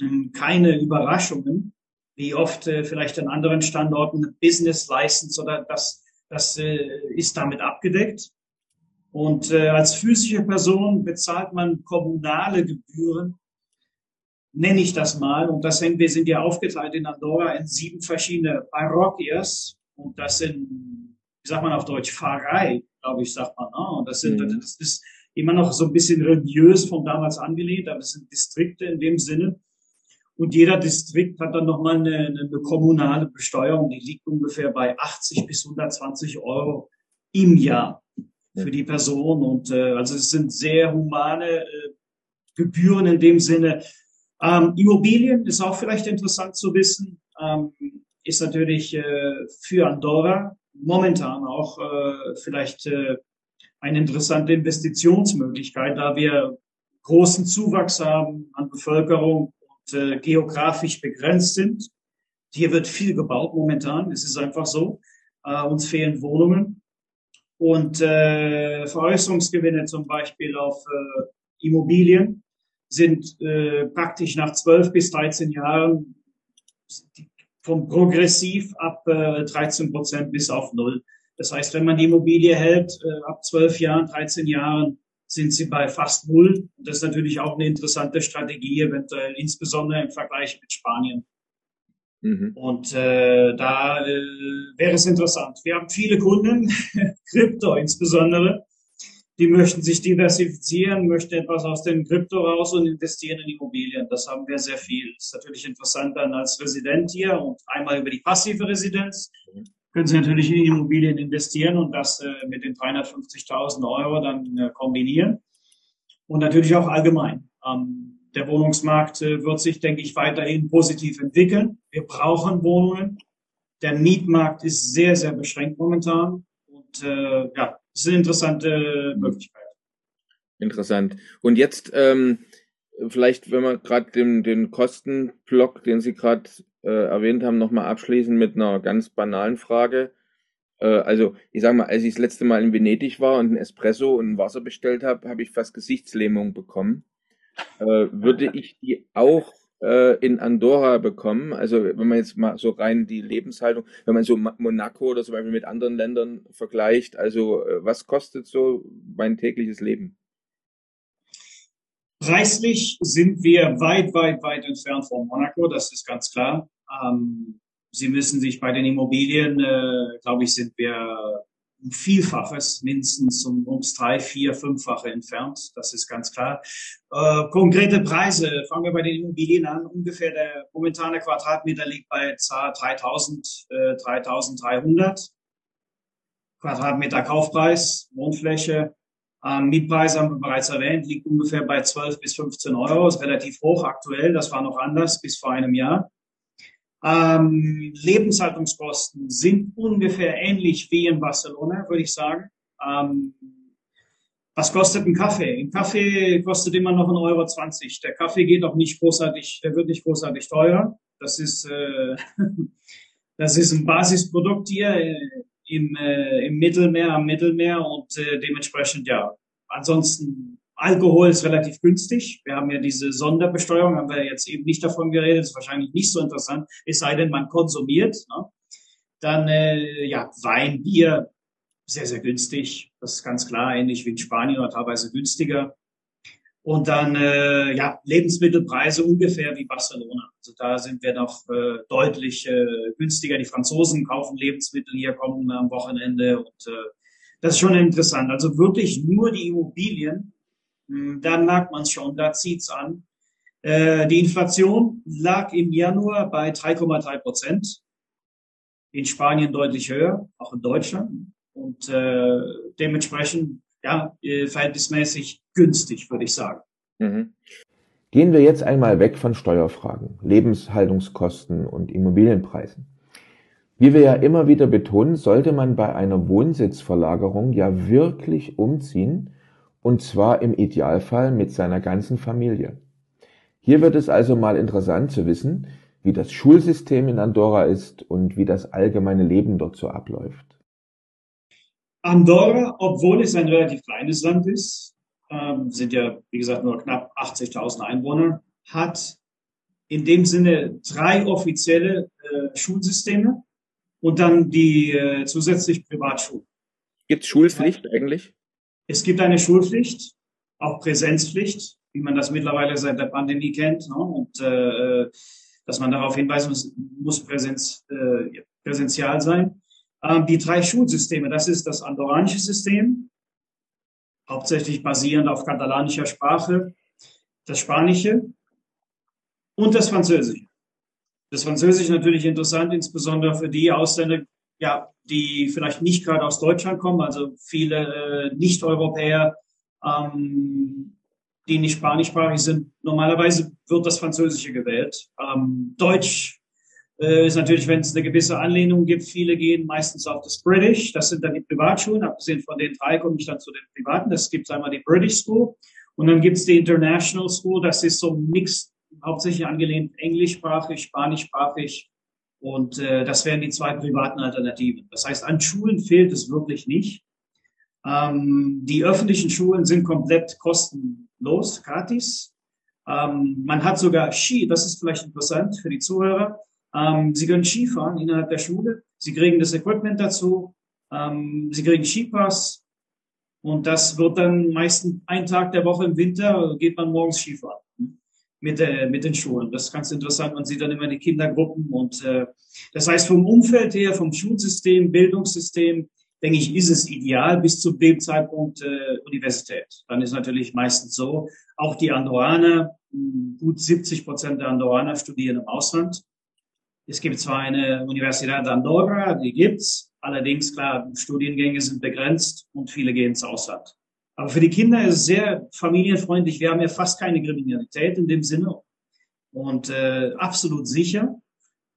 äh, keine Überraschungen, wie oft äh, vielleicht an anderen Standorten Business License oder das das äh, ist damit abgedeckt. Und äh, als physische Person bezahlt man kommunale Gebühren, nenne ich das mal. Und das sind, wir sind ja aufgeteilt in Andorra in sieben verschiedene Parroquias. Und das sind, wie sagt man auf Deutsch, Pfarrei, glaube ich, sagt man. Ne? Und das sind, mhm. das ist immer noch so ein bisschen religiös von damals angelehnt, aber es sind Distrikte in dem Sinne. Und jeder Distrikt hat dann nochmal eine, eine kommunale Besteuerung, die liegt ungefähr bei 80 bis 120 Euro im Jahr für die Person. Und äh, also es sind sehr humane äh, Gebühren in dem Sinne. Ähm, Immobilien ist auch vielleicht interessant zu wissen, ähm, ist natürlich äh, für Andorra momentan auch äh, vielleicht äh, eine interessante Investitionsmöglichkeit, da wir großen Zuwachs haben an Bevölkerung äh, geografisch begrenzt sind. Hier wird viel gebaut momentan. Es ist einfach so. Äh, uns fehlen Wohnungen. Und äh, Veräußerungsgewinne zum Beispiel auf äh, Immobilien sind äh, praktisch nach 12 bis 13 Jahren vom progressiv ab äh, 13 Prozent bis auf null. Das heißt, wenn man die Immobilie hält, äh, ab 12 Jahren, 13 Jahren, sind sie bei fast null. Das ist natürlich auch eine interessante Strategie, eventuell insbesondere im Vergleich mit Spanien. Mhm. Und äh, da äh, wäre es interessant. Wir haben viele Kunden, Krypto insbesondere, die möchten sich diversifizieren, möchten etwas aus dem Krypto raus und investieren in Immobilien. Das haben wir sehr viel. Das ist natürlich interessant dann als Resident hier und einmal über die passive Residenz. Können Sie natürlich in Immobilien investieren und das äh, mit den 350.000 Euro dann äh, kombinieren. Und natürlich auch allgemein. Ähm, der Wohnungsmarkt äh, wird sich, denke ich, weiterhin positiv entwickeln. Wir brauchen Wohnungen. Der Mietmarkt ist sehr, sehr beschränkt momentan. Und äh, ja, es ist eine interessante Möglichkeit. Interessant. Und jetzt ähm, vielleicht, wenn wir gerade den, den Kostenblock, den Sie gerade äh, erwähnt haben, nochmal abschließen mit einer ganz banalen Frage. Äh, also ich sag mal, als ich das letzte Mal in Venedig war und ein Espresso und ein Wasser bestellt habe, habe ich fast Gesichtslähmung bekommen. Äh, würde ich die auch äh, in Andorra bekommen? Also wenn man jetzt mal so rein die Lebenshaltung, wenn man so Monaco oder zum Beispiel mit anderen Ländern vergleicht, also äh, was kostet so mein tägliches Leben? Preislich sind wir weit, weit, weit entfernt von Monaco, das ist ganz klar. Ähm, Sie müssen sich bei den Immobilien, äh, glaube ich, sind wir um Vielfaches, mindestens um, ums drei, vier, fünffache entfernt. Das ist ganz klar. Äh, konkrete Preise, fangen wir bei den Immobilien an. Ungefähr der momentane Quadratmeter liegt bei 3000, äh, 3300 Quadratmeter Kaufpreis, Wohnfläche. Ähm, Mietpreis haben wir bereits erwähnt, liegt ungefähr bei 12 bis 15 Euro, ist relativ hoch aktuell. Das war noch anders bis vor einem Jahr. Ähm, Lebenshaltungskosten sind ungefähr ähnlich wie in Barcelona, würde ich sagen. Ähm, was kostet ein Kaffee? Ein Kaffee kostet immer noch 1,20 Euro. Der Kaffee geht auch nicht großartig, der wird nicht großartig teuer. Das ist, äh, das ist ein Basisprodukt hier äh, im, äh, im Mittelmeer, am Mittelmeer und äh, dementsprechend ja. Ansonsten Alkohol ist relativ günstig. Wir haben ja diese Sonderbesteuerung, haben wir jetzt eben nicht davon geredet, ist wahrscheinlich nicht so interessant, es sei denn, man konsumiert. Ne? Dann äh, ja, Wein, Bier, sehr, sehr günstig. Das ist ganz klar, ähnlich wie in Spanien oder teilweise günstiger. Und dann äh, ja, Lebensmittelpreise ungefähr wie Barcelona. Also da sind wir noch äh, deutlich äh, günstiger. Die Franzosen kaufen Lebensmittel hier, kommen am Wochenende und äh, das ist schon interessant. Also wirklich nur die Immobilien dann merkt man es schon, da zieht's an. Äh, die Inflation lag im Januar bei 3,3 Prozent. In Spanien deutlich höher, auch in Deutschland. Und äh, dementsprechend ja, äh, verhältnismäßig günstig, würde ich sagen. Mhm. Gehen wir jetzt einmal weg von Steuerfragen, Lebenshaltungskosten und Immobilienpreisen. Wie wir ja immer wieder betonen, sollte man bei einer Wohnsitzverlagerung ja wirklich umziehen, und zwar im Idealfall mit seiner ganzen Familie. Hier wird es also mal interessant zu wissen, wie das Schulsystem in Andorra ist und wie das allgemeine Leben dort so abläuft. Andorra, obwohl es ein relativ kleines Land ist, ähm, sind ja, wie gesagt, nur knapp 80.000 Einwohner, hat in dem Sinne drei offizielle äh, Schulsysteme und dann die äh, zusätzlich Privatschulen. Gibt es Schulpflicht eigentlich? Es gibt eine Schulpflicht, auch Präsenzpflicht, wie man das mittlerweile seit der Pandemie kennt. Ne? Und äh, dass man darauf hinweisen muss, muss Präsenz, äh, präsential sein. Ähm, die drei Schulsysteme, das ist das andorranische System, hauptsächlich basierend auf katalanischer Sprache, das Spanische und das Französische. Das Französische natürlich interessant, insbesondere für die Ausländer, ja, die vielleicht nicht gerade aus Deutschland kommen, also viele äh, Nicht-Europäer, ähm, die nicht spanischsprachig sind. Normalerweise wird das Französische gewählt. Ähm, Deutsch äh, ist natürlich, wenn es eine gewisse Anlehnung gibt, viele gehen meistens auf das British. Das sind dann die Privatschulen. Abgesehen von den drei komme ich dann zu den privaten. Das gibt einmal die British School und dann gibt es die International School. Das ist so ein Mix, hauptsächlich angelehnt englischsprachig, spanischsprachig und äh, das wären die zwei privaten Alternativen. Das heißt, an Schulen fehlt es wirklich nicht. Ähm, die öffentlichen Schulen sind komplett kostenlos, gratis. Ähm, man hat sogar Ski, das ist vielleicht interessant für die Zuhörer. Ähm, Sie können Ski fahren innerhalb der Schule. Sie kriegen das Equipment dazu. Ähm, Sie kriegen Skipass. Und das wird dann meistens ein Tag der Woche im Winter, geht man morgens Skifahren mit, äh, mit den Schulen. Das ist ganz interessant. Man sieht dann immer die Kindergruppen und äh, das heißt vom Umfeld her, vom Schulsystem, Bildungssystem, denke ich, ist es ideal bis zu dem Zeitpunkt äh, Universität. Dann ist natürlich meistens so, auch die Andorraner, gut 70 Prozent der Andorraner studieren im Ausland. Es gibt zwar eine Universität Andorra, die gibt's, allerdings klar, Studiengänge sind begrenzt und viele gehen ins Ausland. Aber für die Kinder ist es sehr familienfreundlich. Wir haben ja fast keine Kriminalität in dem Sinne und äh, absolut sicher.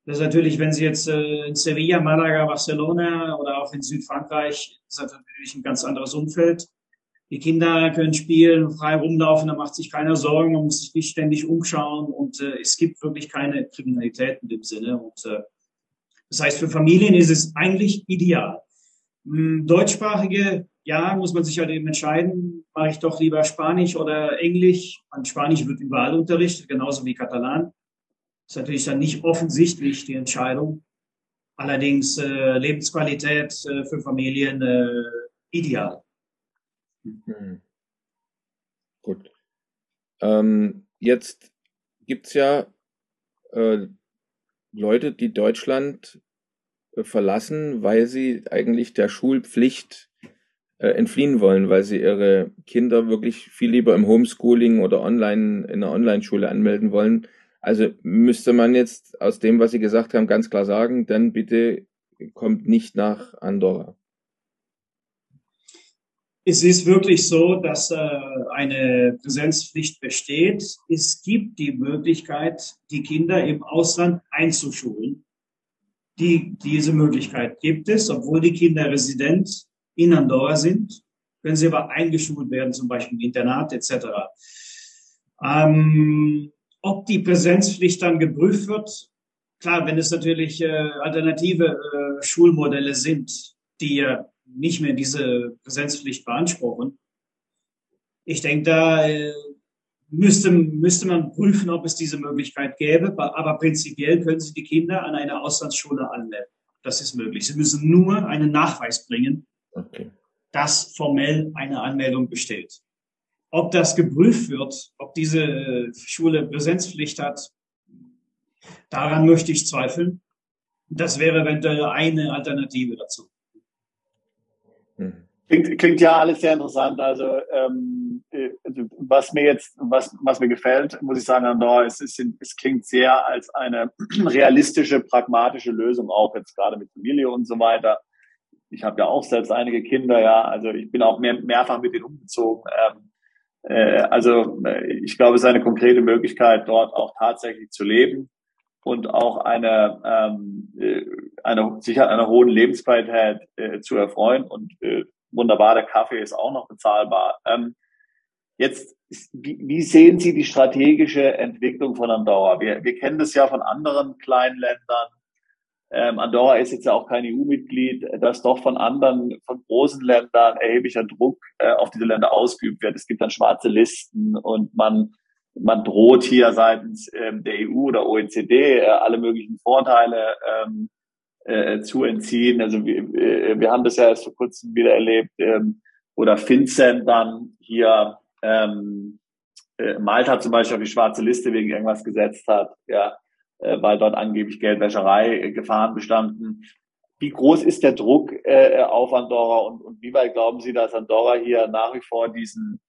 Das ist natürlich, wenn Sie jetzt äh, in Sevilla, Malaga, Barcelona oder auch in Südfrankreich, das ist natürlich ein ganz anderes Umfeld. Die Kinder können spielen, frei rumlaufen, da macht sich keiner Sorgen, man muss sich nicht ständig umschauen und äh, es gibt wirklich keine Kriminalität in dem Sinne. Und äh, das heißt, für Familien ist es eigentlich ideal. Hm, deutschsprachige, ja, muss man sich halt eben entscheiden, mache ich doch lieber Spanisch oder Englisch. An Spanisch wird überall unterrichtet, genauso wie Katalan. Ist natürlich dann nicht offensichtlich die Entscheidung. Allerdings äh, Lebensqualität äh, für Familien äh, ideal. Mhm. Gut. Ähm, jetzt gibt's ja äh, Leute, die Deutschland äh, verlassen, weil sie eigentlich der Schulpflicht äh, entfliehen wollen, weil sie ihre Kinder wirklich viel lieber im Homeschooling oder online in einer Online-Schule anmelden wollen. Also müsste man jetzt aus dem, was Sie gesagt haben, ganz klar sagen, dann bitte kommt nicht nach Andorra. Es ist wirklich so, dass äh, eine Präsenzpflicht besteht. Es gibt die Möglichkeit, die Kinder im Ausland einzuschulen. Die, diese Möglichkeit gibt es, obwohl die Kinder resident in Andorra sind, können sie aber eingeschult werden, zum Beispiel im Internat etc. Ähm, ob die Präsenzpflicht dann geprüft wird, klar, wenn es natürlich äh, alternative äh, Schulmodelle sind, die ja nicht mehr diese Präsenzpflicht beanspruchen. Ich denke, da äh, müsste, müsste man prüfen, ob es diese Möglichkeit gäbe. Aber prinzipiell können Sie die Kinder an eine Auslandsschule anmelden. Das ist möglich. Sie müssen nur einen Nachweis bringen, okay. dass formell eine Anmeldung besteht. Ob das geprüft wird, ob diese äh, Schule Präsenzpflicht hat, daran möchte ich zweifeln. Das wäre eventuell eine Alternative dazu. Klingt, klingt ja alles sehr interessant. Also, ähm, äh, was mir jetzt, was, was mir gefällt, muss ich sagen, Andorra, es, ist, es klingt sehr als eine realistische, pragmatische Lösung, auch jetzt gerade mit Familie und so weiter. Ich habe ja auch selbst einige Kinder, ja, also ich bin auch mehr, mehrfach mit denen umgezogen. Ähm, äh, also äh, ich glaube, es ist eine konkrete Möglichkeit, dort auch tatsächlich zu leben und auch eine, ähm, äh, eine sich an einer hohen Lebensqualität äh, zu erfreuen und äh, wunderbar, der Kaffee ist auch noch bezahlbar. Ähm, jetzt, wie, wie sehen Sie die strategische Entwicklung von Andorra? Wir, wir kennen das ja von anderen kleinen Ländern. Ähm, Andorra ist jetzt ja auch kein EU-Mitglied, dass doch von anderen, von großen Ländern erheblicher Druck äh, auf diese Länder ausgeübt wird. Es gibt dann schwarze Listen und man, man droht hier seitens ähm, der EU oder OECD äh, alle möglichen Vorteile ähm, äh, zu entziehen. Also wir, äh, wir haben das ja erst vor kurzem wieder erlebt, ähm, oder FinCEN dann hier ähm, äh, Malta zum Beispiel auf die schwarze Liste wegen irgendwas gesetzt hat, ja, äh, weil dort angeblich Geldwäscherei äh, Gefahren bestanden. Wie groß ist der Druck äh, auf Andorra und, und wie weit glauben Sie, dass Andorra hier nach wie vor diesen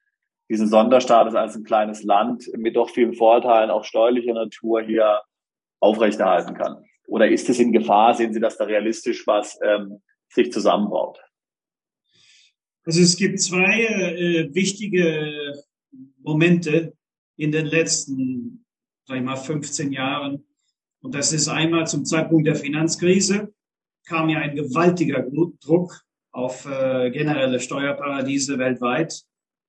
diesen Sonderstatus als ein kleines Land mit doch vielen Vorteilen, auch steuerlicher Natur hier aufrechterhalten kann? Oder ist es in Gefahr? Sehen Sie das da realistisch, was ähm, sich zusammenbaut? Also es gibt zwei äh, wichtige Momente in den letzten, sag ich mal, 15 Jahren. Und das ist einmal zum Zeitpunkt der Finanzkrise kam ja ein gewaltiger Druck auf äh, generelle Steuerparadiese weltweit.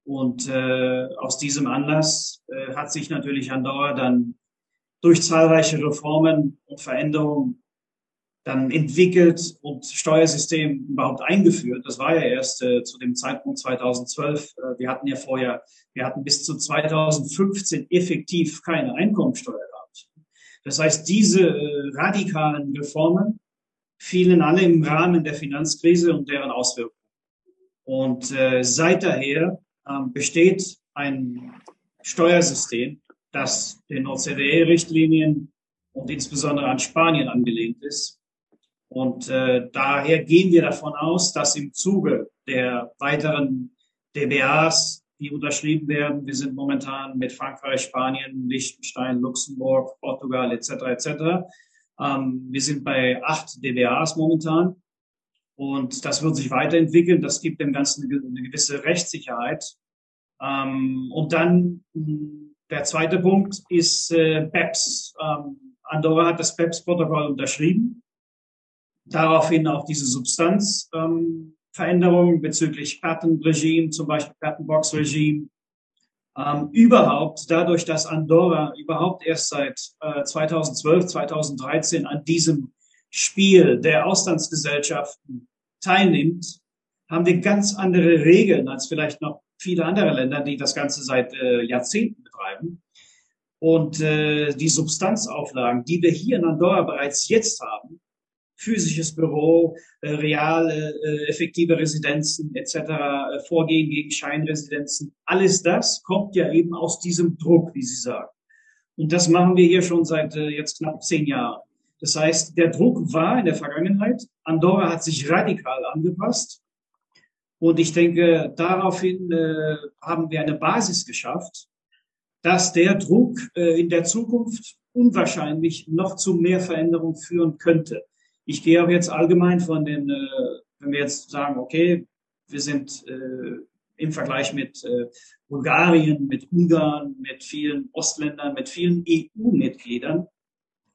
Und äh, aus diesem Anlass äh, hat sich natürlich Andorra dann durch zahlreiche Reformen und Veränderungen dann entwickelt und Steuersystem überhaupt eingeführt. Das war ja erst äh, zu dem Zeitpunkt 2012. Äh, wir hatten ja vorher, wir hatten bis zu 2015 effektiv keine Einkommensteuer. Das heißt, diese äh, radikalen Reformen fielen alle im Rahmen der Finanzkrise und deren Auswirkungen. Und äh, seit daher äh, besteht ein Steuersystem, das den OCDE-Richtlinien und insbesondere an Spanien angelegt ist. Und äh, daher gehen wir davon aus, dass im Zuge der weiteren DBAs, die unterschrieben werden, wir sind momentan mit Frankreich, Spanien, Liechtenstein, Luxemburg, Portugal etc. etc. Ähm, wir sind bei acht DBAs momentan und das wird sich weiterentwickeln. Das gibt dem Ganzen eine gewisse Rechtssicherheit. Ähm, und dann der zweite Punkt ist äh, BEPS. Ähm, Andorra hat das BEPS-Protokoll unterschrieben. Daraufhin auch diese Substanzveränderungen ähm, bezüglich Patent-Regime, zum Beispiel Patent-Box-Regime. Ähm, überhaupt, dadurch, dass Andorra überhaupt erst seit äh, 2012, 2013 an diesem Spiel der Auslandsgesellschaften teilnimmt, haben wir ganz andere Regeln als vielleicht noch viele andere Länder, die das Ganze seit äh, Jahrzehnten betreiben. Und äh, die Substanzauflagen, die wir hier in Andorra bereits jetzt haben, physisches Büro, äh, real äh, effektive Residenzen etc., äh, Vorgehen gegen Scheinresidenzen, alles das kommt ja eben aus diesem Druck, wie Sie sagen. Und das machen wir hier schon seit äh, jetzt knapp zehn Jahren. Das heißt, der Druck war in der Vergangenheit. Andorra hat sich radikal angepasst. Und ich denke, daraufhin äh, haben wir eine Basis geschafft, dass der Druck äh, in der Zukunft unwahrscheinlich noch zu mehr Veränderung führen könnte. Ich gehe aber jetzt allgemein von den, äh, wenn wir jetzt sagen, okay, wir sind äh, im Vergleich mit äh, Bulgarien, mit Ungarn, mit vielen Ostländern, mit vielen EU-Mitgliedern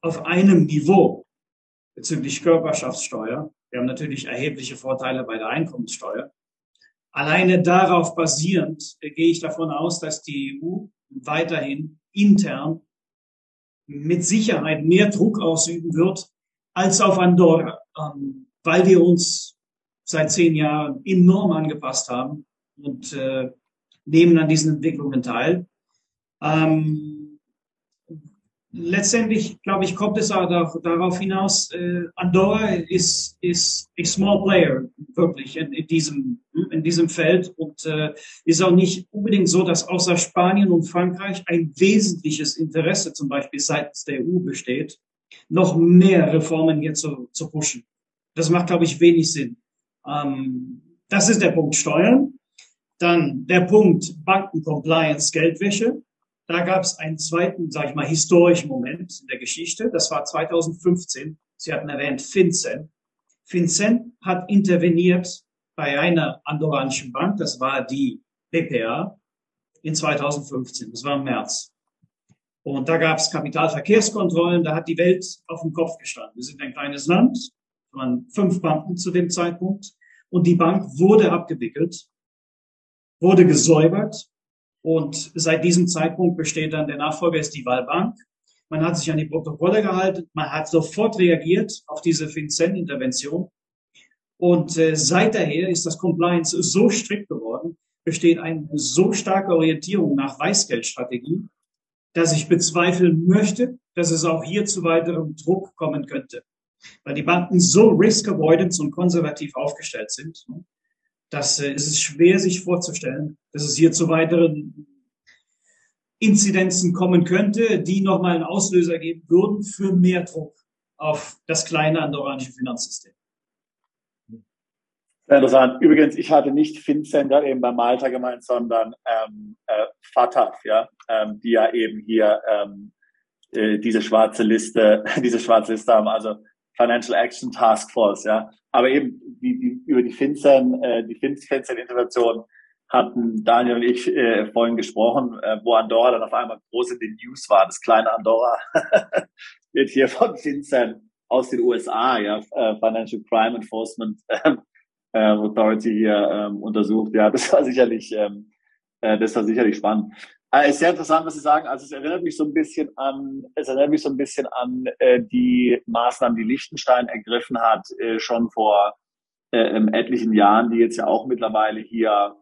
auf einem Niveau bezüglich Körperschaftssteuer. Wir haben natürlich erhebliche Vorteile bei der Einkommenssteuer. Alleine darauf basierend äh, gehe ich davon aus, dass die EU weiterhin intern mit Sicherheit mehr Druck ausüben wird als auf Andorra, ähm, weil wir uns seit zehn Jahren enorm angepasst haben und äh, nehmen an diesen Entwicklungen teil. Ähm, letztendlich, glaube ich, kommt es auch darauf hinaus, äh, Andorra ist, ist a small player, wirklich, in, in diesem, in diesem Feld und äh, ist auch nicht unbedingt so, dass außer Spanien und Frankreich ein wesentliches Interesse zum Beispiel seitens der EU besteht, noch mehr Reformen hier zu, zu pushen. Das macht, glaube ich, wenig Sinn. Ähm, das ist der Punkt Steuern. Dann der Punkt Bankencompliance, Geldwäsche. Da gab es einen zweiten, sage ich mal, historischen Moment in der Geschichte. Das war 2015. Sie hatten erwähnt FinCEN. FinCEN hat interveniert bei einer andorranischen Bank. Das war die BPA in 2015. Das war im März. Und da gab es Kapitalverkehrskontrollen. Da hat die Welt auf dem Kopf gestanden. Wir sind ein kleines Land. Waren fünf Banken zu dem Zeitpunkt. Und die Bank wurde abgewickelt, wurde gesäubert und seit diesem Zeitpunkt besteht dann der Nachfolger ist die Wahlbank. Man hat sich an die Protokolle gehalten, man hat sofort reagiert auf diese FinCEN-Intervention. Und äh, seit daher ist das Compliance so strikt geworden, besteht eine so starke Orientierung nach Weißgeldstrategie, dass ich bezweifeln möchte, dass es auch hier zu weiterem Druck kommen könnte. Weil die Banken so risk avoidance und konservativ aufgestellt sind, das äh, ist es schwer, sich vorzustellen, dass es hier zu weiteren Inzidenzen kommen könnte, die nochmal einen Auslöser geben würden für mehr Druck auf das kleine andorranische Finanzsystem. Sehr interessant. Übrigens, ich hatte nicht FinCenter eben bei Malta gemeint, sondern ähm, äh, FATF, ja, ähm, die ja eben hier ähm, äh, diese schwarze Liste, diese schwarze Liste haben, also Financial Action Task Force, ja. Aber eben die, die, über die FinCEN, äh, die FinCEN-Intervention hatten Daniel und ich äh, vorhin gesprochen, äh, wo Andorra dann auf einmal groß in den News war. Das kleine Andorra wird hier von FinCEN aus den USA, ja, äh, Financial Crime Enforcement äh, äh, Authority hier ähm, untersucht. Ja, das war sicherlich, ähm, äh, das war sicherlich spannend. Äh, ist sehr interessant, was Sie sagen. Also es erinnert mich so ein bisschen an, es erinnert mich so ein bisschen an äh, die Maßnahmen, die Liechtenstein ergriffen hat, äh, schon vor äh, etlichen Jahren, die jetzt ja auch mittlerweile hier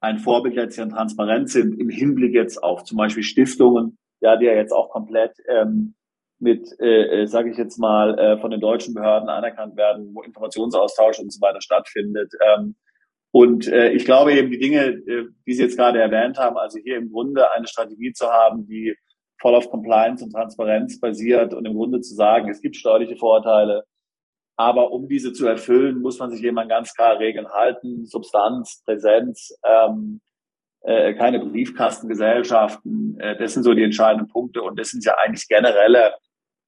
ein Vorbild jetzt hier in Transparenz sind, im Hinblick jetzt auf zum Beispiel Stiftungen, ja, die ja jetzt auch komplett ähm, mit, äh, äh sage ich jetzt mal, äh, von den deutschen Behörden anerkannt werden, wo Informationsaustausch und so weiter stattfindet. Ähm, und äh, ich glaube eben die Dinge, äh, die Sie jetzt gerade erwähnt haben, also hier im Grunde eine Strategie zu haben, die voll auf Compliance und Transparenz basiert und im Grunde zu sagen, es gibt steuerliche Vorteile, aber um diese zu erfüllen, muss man sich an ganz klare Regeln halten, Substanz, Präsenz, ähm, äh, keine Briefkastengesellschaften. Äh, das sind so die entscheidenden Punkte und das sind ja eigentlich generelle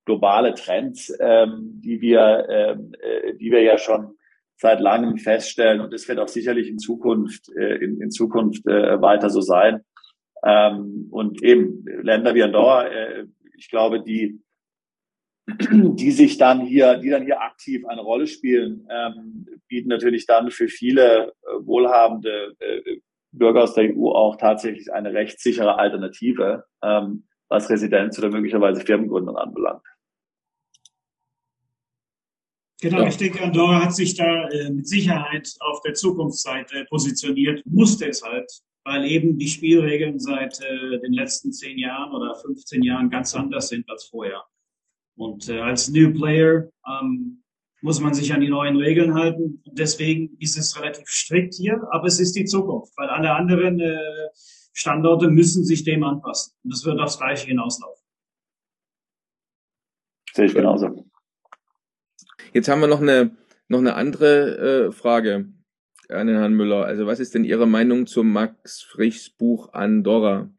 globale Trends, ähm, die wir, ähm, äh, die wir ja schon seit langem feststellen und das wird auch sicherlich in Zukunft äh, in, in Zukunft äh, weiter so sein. Ähm, und eben Länder wie Andorra, äh, ich glaube, die die sich dann hier, die dann hier aktiv eine Rolle spielen, ähm, bieten natürlich dann für viele äh, wohlhabende äh, Bürger aus der EU auch tatsächlich eine rechtssichere Alternative, ähm, was Residenz oder möglicherweise Firmengründung anbelangt. Genau, ja. ich denke, Andorra hat sich da äh, mit Sicherheit auf der Zukunftsseite positioniert, musste es halt, weil eben die Spielregeln seit äh, den letzten zehn Jahren oder 15 Jahren ganz anders sind als vorher. Und äh, als New Player ähm, muss man sich an die neuen Regeln halten. Und deswegen ist es relativ strikt hier, aber es ist die Zukunft, weil alle anderen äh, Standorte müssen sich dem anpassen. Und das wird aufs Gleiche hinauslaufen. Sehe ich genauso. Jetzt haben wir noch eine, noch eine andere äh, Frage an den Herrn Müller. Also was ist denn Ihre Meinung zum Max Frichs Buch Andorra?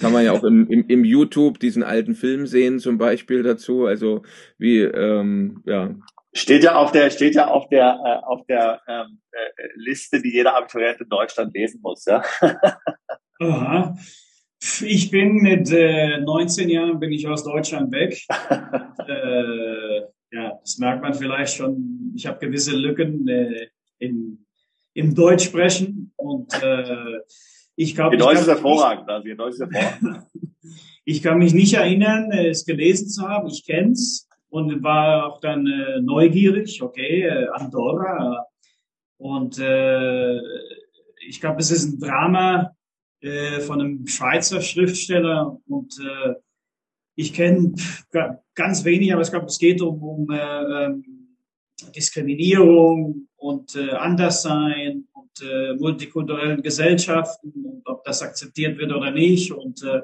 Kann man ja auch im, im, im YouTube diesen alten Film sehen, zum Beispiel dazu. Also wie, ähm, ja. Steht ja auf der, steht ja auf der, äh, auf der ähm, äh, Liste, die jeder Abiturient in Deutschland lesen muss, ja. Aha. Ich bin mit äh, 19 Jahren bin ich aus Deutschland weg. äh, ja, das merkt man vielleicht schon. Ich habe gewisse Lücken äh, im, im Deutsch sprechen und äh, ich glaube. Ihr Deutsch ist hervorragend, also Ihr Deutsch ist hervorragend. ich kann mich nicht erinnern, es gelesen zu haben. Ich kenn's und war auch dann äh, neugierig. Okay, äh, Andorra und äh, ich glaube, es ist ein Drama äh, von einem Schweizer Schriftsteller und äh, ich kenne ganz wenig, aber ich glaube, es geht um, um äh, ähm, Diskriminierung und äh, Anderssein und äh, multikulturellen Gesellschaften und ob das akzeptiert wird oder nicht und äh,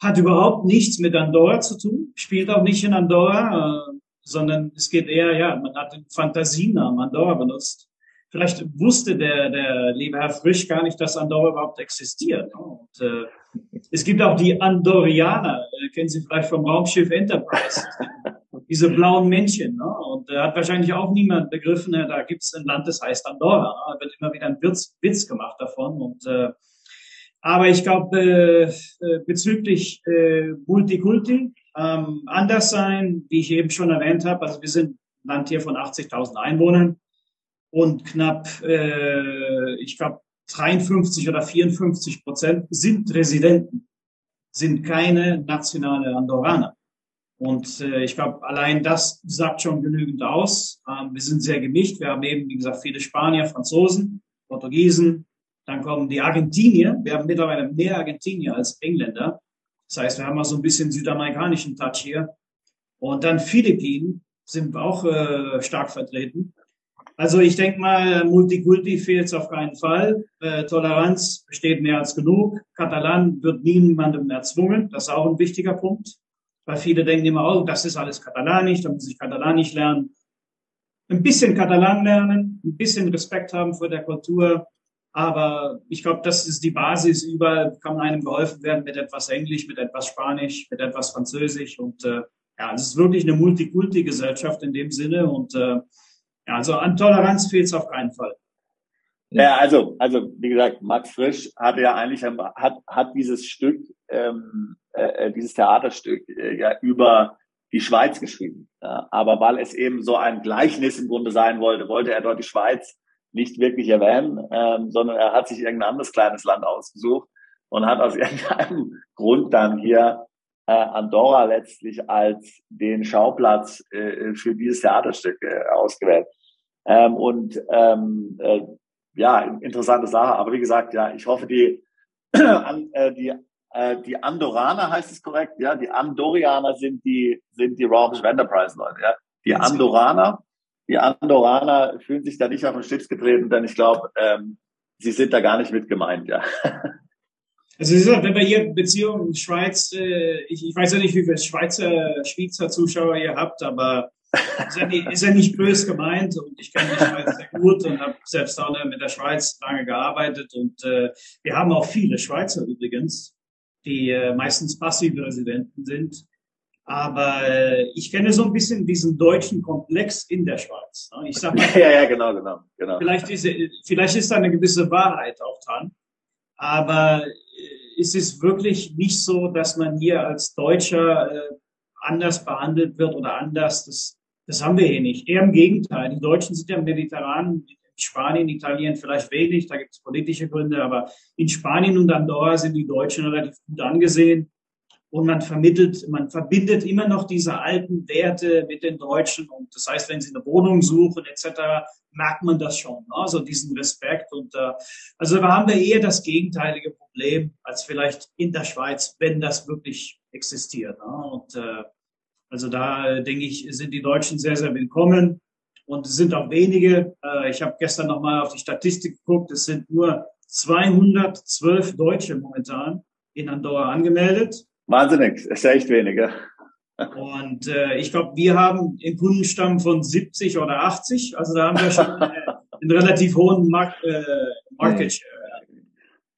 hat überhaupt nichts mit Andorra zu tun, spielt auch nicht in Andorra, äh, sondern es geht eher, ja, man hat den Fantasienamen Andorra benutzt. Vielleicht wusste der, der liebe Herr Frisch gar nicht, dass Andorra überhaupt existiert. Und, äh, es gibt auch die Andorianer, äh, kennen Sie vielleicht vom Raumschiff Enterprise, diese blauen Männchen. Ne? Und da hat wahrscheinlich auch niemand begriffen, äh, da gibt es ein Land, das heißt Andorra. Ne? Da wird immer wieder ein Witz, Witz gemacht davon. Und äh, aber ich glaube, äh, äh, bezüglich äh, Multikulti, ähm, anders sein, wie ich eben schon erwähnt habe, also wir sind ein Land hier von 80.000 Einwohnern und knapp, äh, ich glaube, 53 oder 54 Prozent sind Residenten, sind keine nationale Andorraner. Und äh, ich glaube, allein das sagt schon genügend aus. Ähm, wir sind sehr gemischt. Wir haben eben, wie gesagt, viele Spanier, Franzosen, Portugiesen. Dann kommen die Argentinier. Wir haben mittlerweile mehr Argentinier als Engländer. Das heißt, wir haben auch so ein bisschen südamerikanischen Touch hier. Und dann Philippinen sind auch äh, stark vertreten. Also ich denke mal, Multikulti fehlt es auf keinen Fall. Äh, Toleranz besteht mehr als genug. Katalan wird niemandem erzwungen. Das ist auch ein wichtiger Punkt. Weil viele denken immer, oh, das ist alles Katalanisch, da muss ich Katalanisch lernen. Ein bisschen Katalan lernen, ein bisschen Respekt haben vor der Kultur. Aber ich glaube, das ist die Basis. Überall kann einem geholfen werden mit etwas Englisch, mit etwas Spanisch, mit etwas Französisch. Und äh, ja, es ist wirklich eine Multikulti-Gesellschaft in dem Sinne. Und äh, ja, also an Toleranz fehlt es auf keinen Fall. Ja, also, also wie gesagt, Max Frisch hatte ja eigentlich hat hat dieses Stück, ähm, äh, dieses Theaterstück äh, ja über die Schweiz geschrieben. Ja, aber weil es eben so ein Gleichnis im Grunde sein wollte, wollte er dort die Schweiz nicht wirklich erwähnen, ähm, sondern er hat sich irgendein anderes kleines Land ausgesucht und hat aus irgendeinem Grund dann hier äh, Andorra letztlich als den Schauplatz äh, für dieses Theaterstück äh, ausgewählt. Ähm, und ähm, äh, ja, interessante Sache. Aber wie gesagt, ja, ich hoffe, die, äh, die, äh, die Andoraner heißt es korrekt, ja, die Andorianer sind die, sind die Raumschiff Enterprise Leute, ja. Die Andoraner, die Andoraner fühlen sich da nicht auf den Schlips getreten, denn ich glaube, ähm, sie sind da gar nicht mit gemeint, ja. Also es ist halt, wenn wir hier Beziehungen in Schweiz, äh, ich, ich weiß ja nicht, wie viele Schweizer, Schweizer Zuschauer ihr habt, aber ist ja nicht, ist ja nicht böse gemeint und ich kenne die Schweiz sehr gut und habe selbst auch mit der Schweiz lange gearbeitet und äh, wir haben auch viele Schweizer übrigens, die äh, meistens passive Residenten sind. Aber äh, ich kenne so ein bisschen diesen deutschen Komplex in der Schweiz. Ich sag mal, ja, ja, genau, genau, genau. Vielleicht ist, vielleicht ist da eine gewisse Wahrheit auch dran. Aber ist es wirklich nicht so, dass man hier als Deutscher äh, anders behandelt wird oder anders. Das, das haben wir hier nicht. Eher im Gegenteil. Die Deutschen sind ja im Mediterranen, in Spanien, Italien vielleicht wenig, da gibt es politische Gründe, aber in Spanien und Andorra sind die Deutschen relativ gut angesehen. Und man vermittelt, man verbindet immer noch diese alten Werte mit den Deutschen. Und das heißt, wenn sie eine Wohnung suchen etc., merkt man das schon. Ne? Also diesen Respekt. Und äh, also da haben wir eher das gegenteilige Problem als vielleicht in der Schweiz, wenn das wirklich existiert. Ne? Und äh, also da denke ich, sind die Deutschen sehr, sehr willkommen. Und es sind auch wenige. Äh, ich habe gestern nochmal auf die Statistik geguckt. Es sind nur 212 Deutsche momentan in Andorra angemeldet. Wahnsinnig, ist ja echt wenig. Ja? Und äh, ich glaube, wir haben einen Kundenstamm von 70 oder 80. Also da haben wir schon äh, einen relativ hohen Mark äh, Market Share.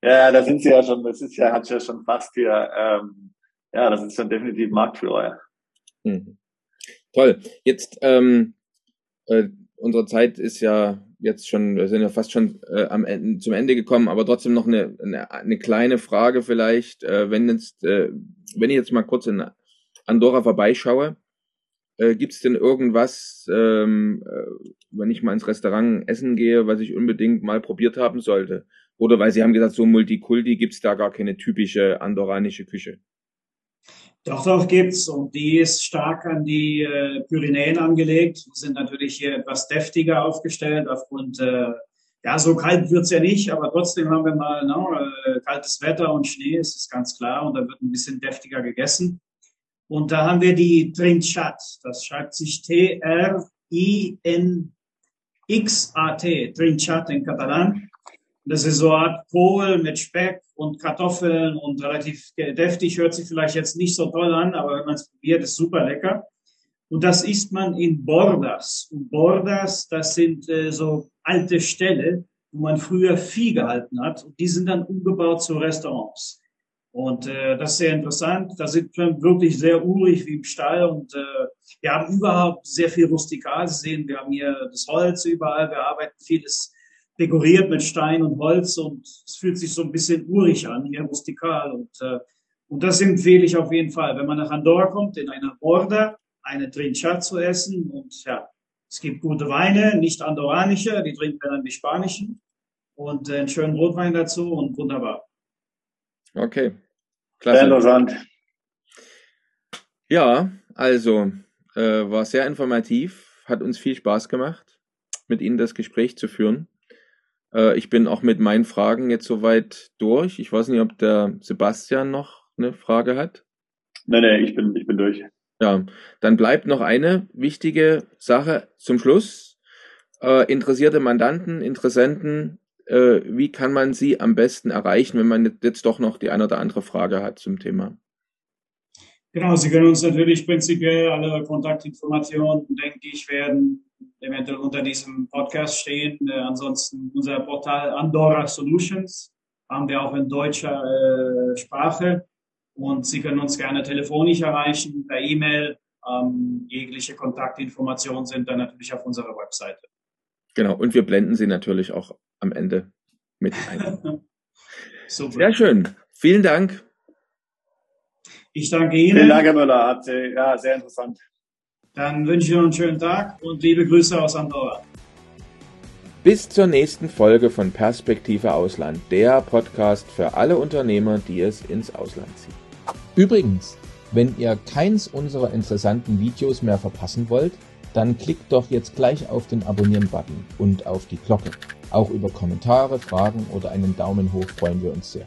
Ja, da sind sie ja schon, das ist ja, hat ja schon fast hier, ähm, ja, das ist schon definitiv Marktführer. Ja. Mhm. Toll. Jetzt, ähm, äh, unsere Zeit ist ja jetzt schon, wir sind ja fast schon äh, am Ende, zum Ende gekommen, aber trotzdem noch eine, eine, eine kleine Frage vielleicht, äh, wenn jetzt, äh, wenn ich jetzt mal kurz in Andorra vorbeischaue, äh, gibt es denn irgendwas, ähm, äh, wenn ich mal ins Restaurant essen gehe, was ich unbedingt mal probiert haben sollte? Oder weil Sie haben gesagt, so Multikulti gibt es da gar keine typische andorranische Küche. Doch, doch gibt's und die ist stark an die äh, Pyrenäen angelegt. Wir sind natürlich hier etwas deftiger aufgestellt aufgrund, äh, ja, so kalt wird's ja nicht, aber trotzdem haben wir mal no, ne, äh, kaltes Wetter und Schnee, ist es ganz klar, und da wird ein bisschen deftiger gegessen. Und da haben wir die Trinchat, das schreibt sich T-R-I-N-X-A-T, Trinchat in Katalan. Das ist so eine Art Kohl mit Speck und Kartoffeln und relativ deftig, hört sich vielleicht jetzt nicht so toll an, aber wenn man es probiert, ist super lecker. Und das isst man in Bordas. Und Bordas, das sind äh, so alte Ställe, wo man früher Vieh gehalten hat. Und die sind dann umgebaut zu Restaurants. Und äh, das ist sehr interessant. Da sind wir wirklich sehr urig wie im Stall. Und äh, wir haben überhaupt sehr viel rustikal. Sehen, wir haben hier das Holz überall. Wir arbeiten vieles dekoriert mit Stein und Holz und es fühlt sich so ein bisschen urig an, hier rustikal. Und, äh, und das empfehle ich auf jeden Fall, wenn man nach Andorra kommt, in einer Borda eine Trinchat zu essen. Und ja, es gibt gute Weine, nicht andorranische, die trinken wir dann die spanischen. Und äh, einen schönen Rotwein dazu und wunderbar. Okay, klasse. Sehr interessant. Ja, also äh, war sehr informativ, hat uns viel Spaß gemacht, mit Ihnen das Gespräch zu führen. Äh, ich bin auch mit meinen Fragen jetzt soweit durch. Ich weiß nicht, ob der Sebastian noch eine Frage hat. Nee, nee, ich bin, ich bin durch. Ja, dann bleibt noch eine wichtige Sache zum Schluss. Äh, interessierte Mandanten, Interessenten, äh, wie kann man sie am besten erreichen, wenn man jetzt doch noch die eine oder andere Frage hat zum Thema? Genau, Sie können uns natürlich prinzipiell alle Kontaktinformationen, denke ich, werden eventuell unter diesem Podcast stehen. Äh, ansonsten unser Portal Andorra Solutions haben wir auch in deutscher äh, Sprache. Und Sie können uns gerne telefonisch erreichen, per E-Mail. Ähm, jegliche Kontaktinformationen sind dann natürlich auf unserer Webseite. Genau, und wir blenden sie natürlich auch am Ende mit ein. Sehr schön. Vielen Dank. Ich danke Ihnen. Vielen Dank, Herr Müller. Hat, ja, sehr interessant. Dann wünsche ich noch einen schönen Tag und liebe Grüße aus Andorra. Bis zur nächsten Folge von Perspektive Ausland, der Podcast für alle Unternehmer, die es ins Ausland ziehen. Übrigens, wenn ihr keins unserer interessanten Videos mehr verpassen wollt, dann klickt doch jetzt gleich auf den Abonnieren-Button und auf die Glocke. Auch über Kommentare, Fragen oder einen Daumen hoch freuen wir uns sehr.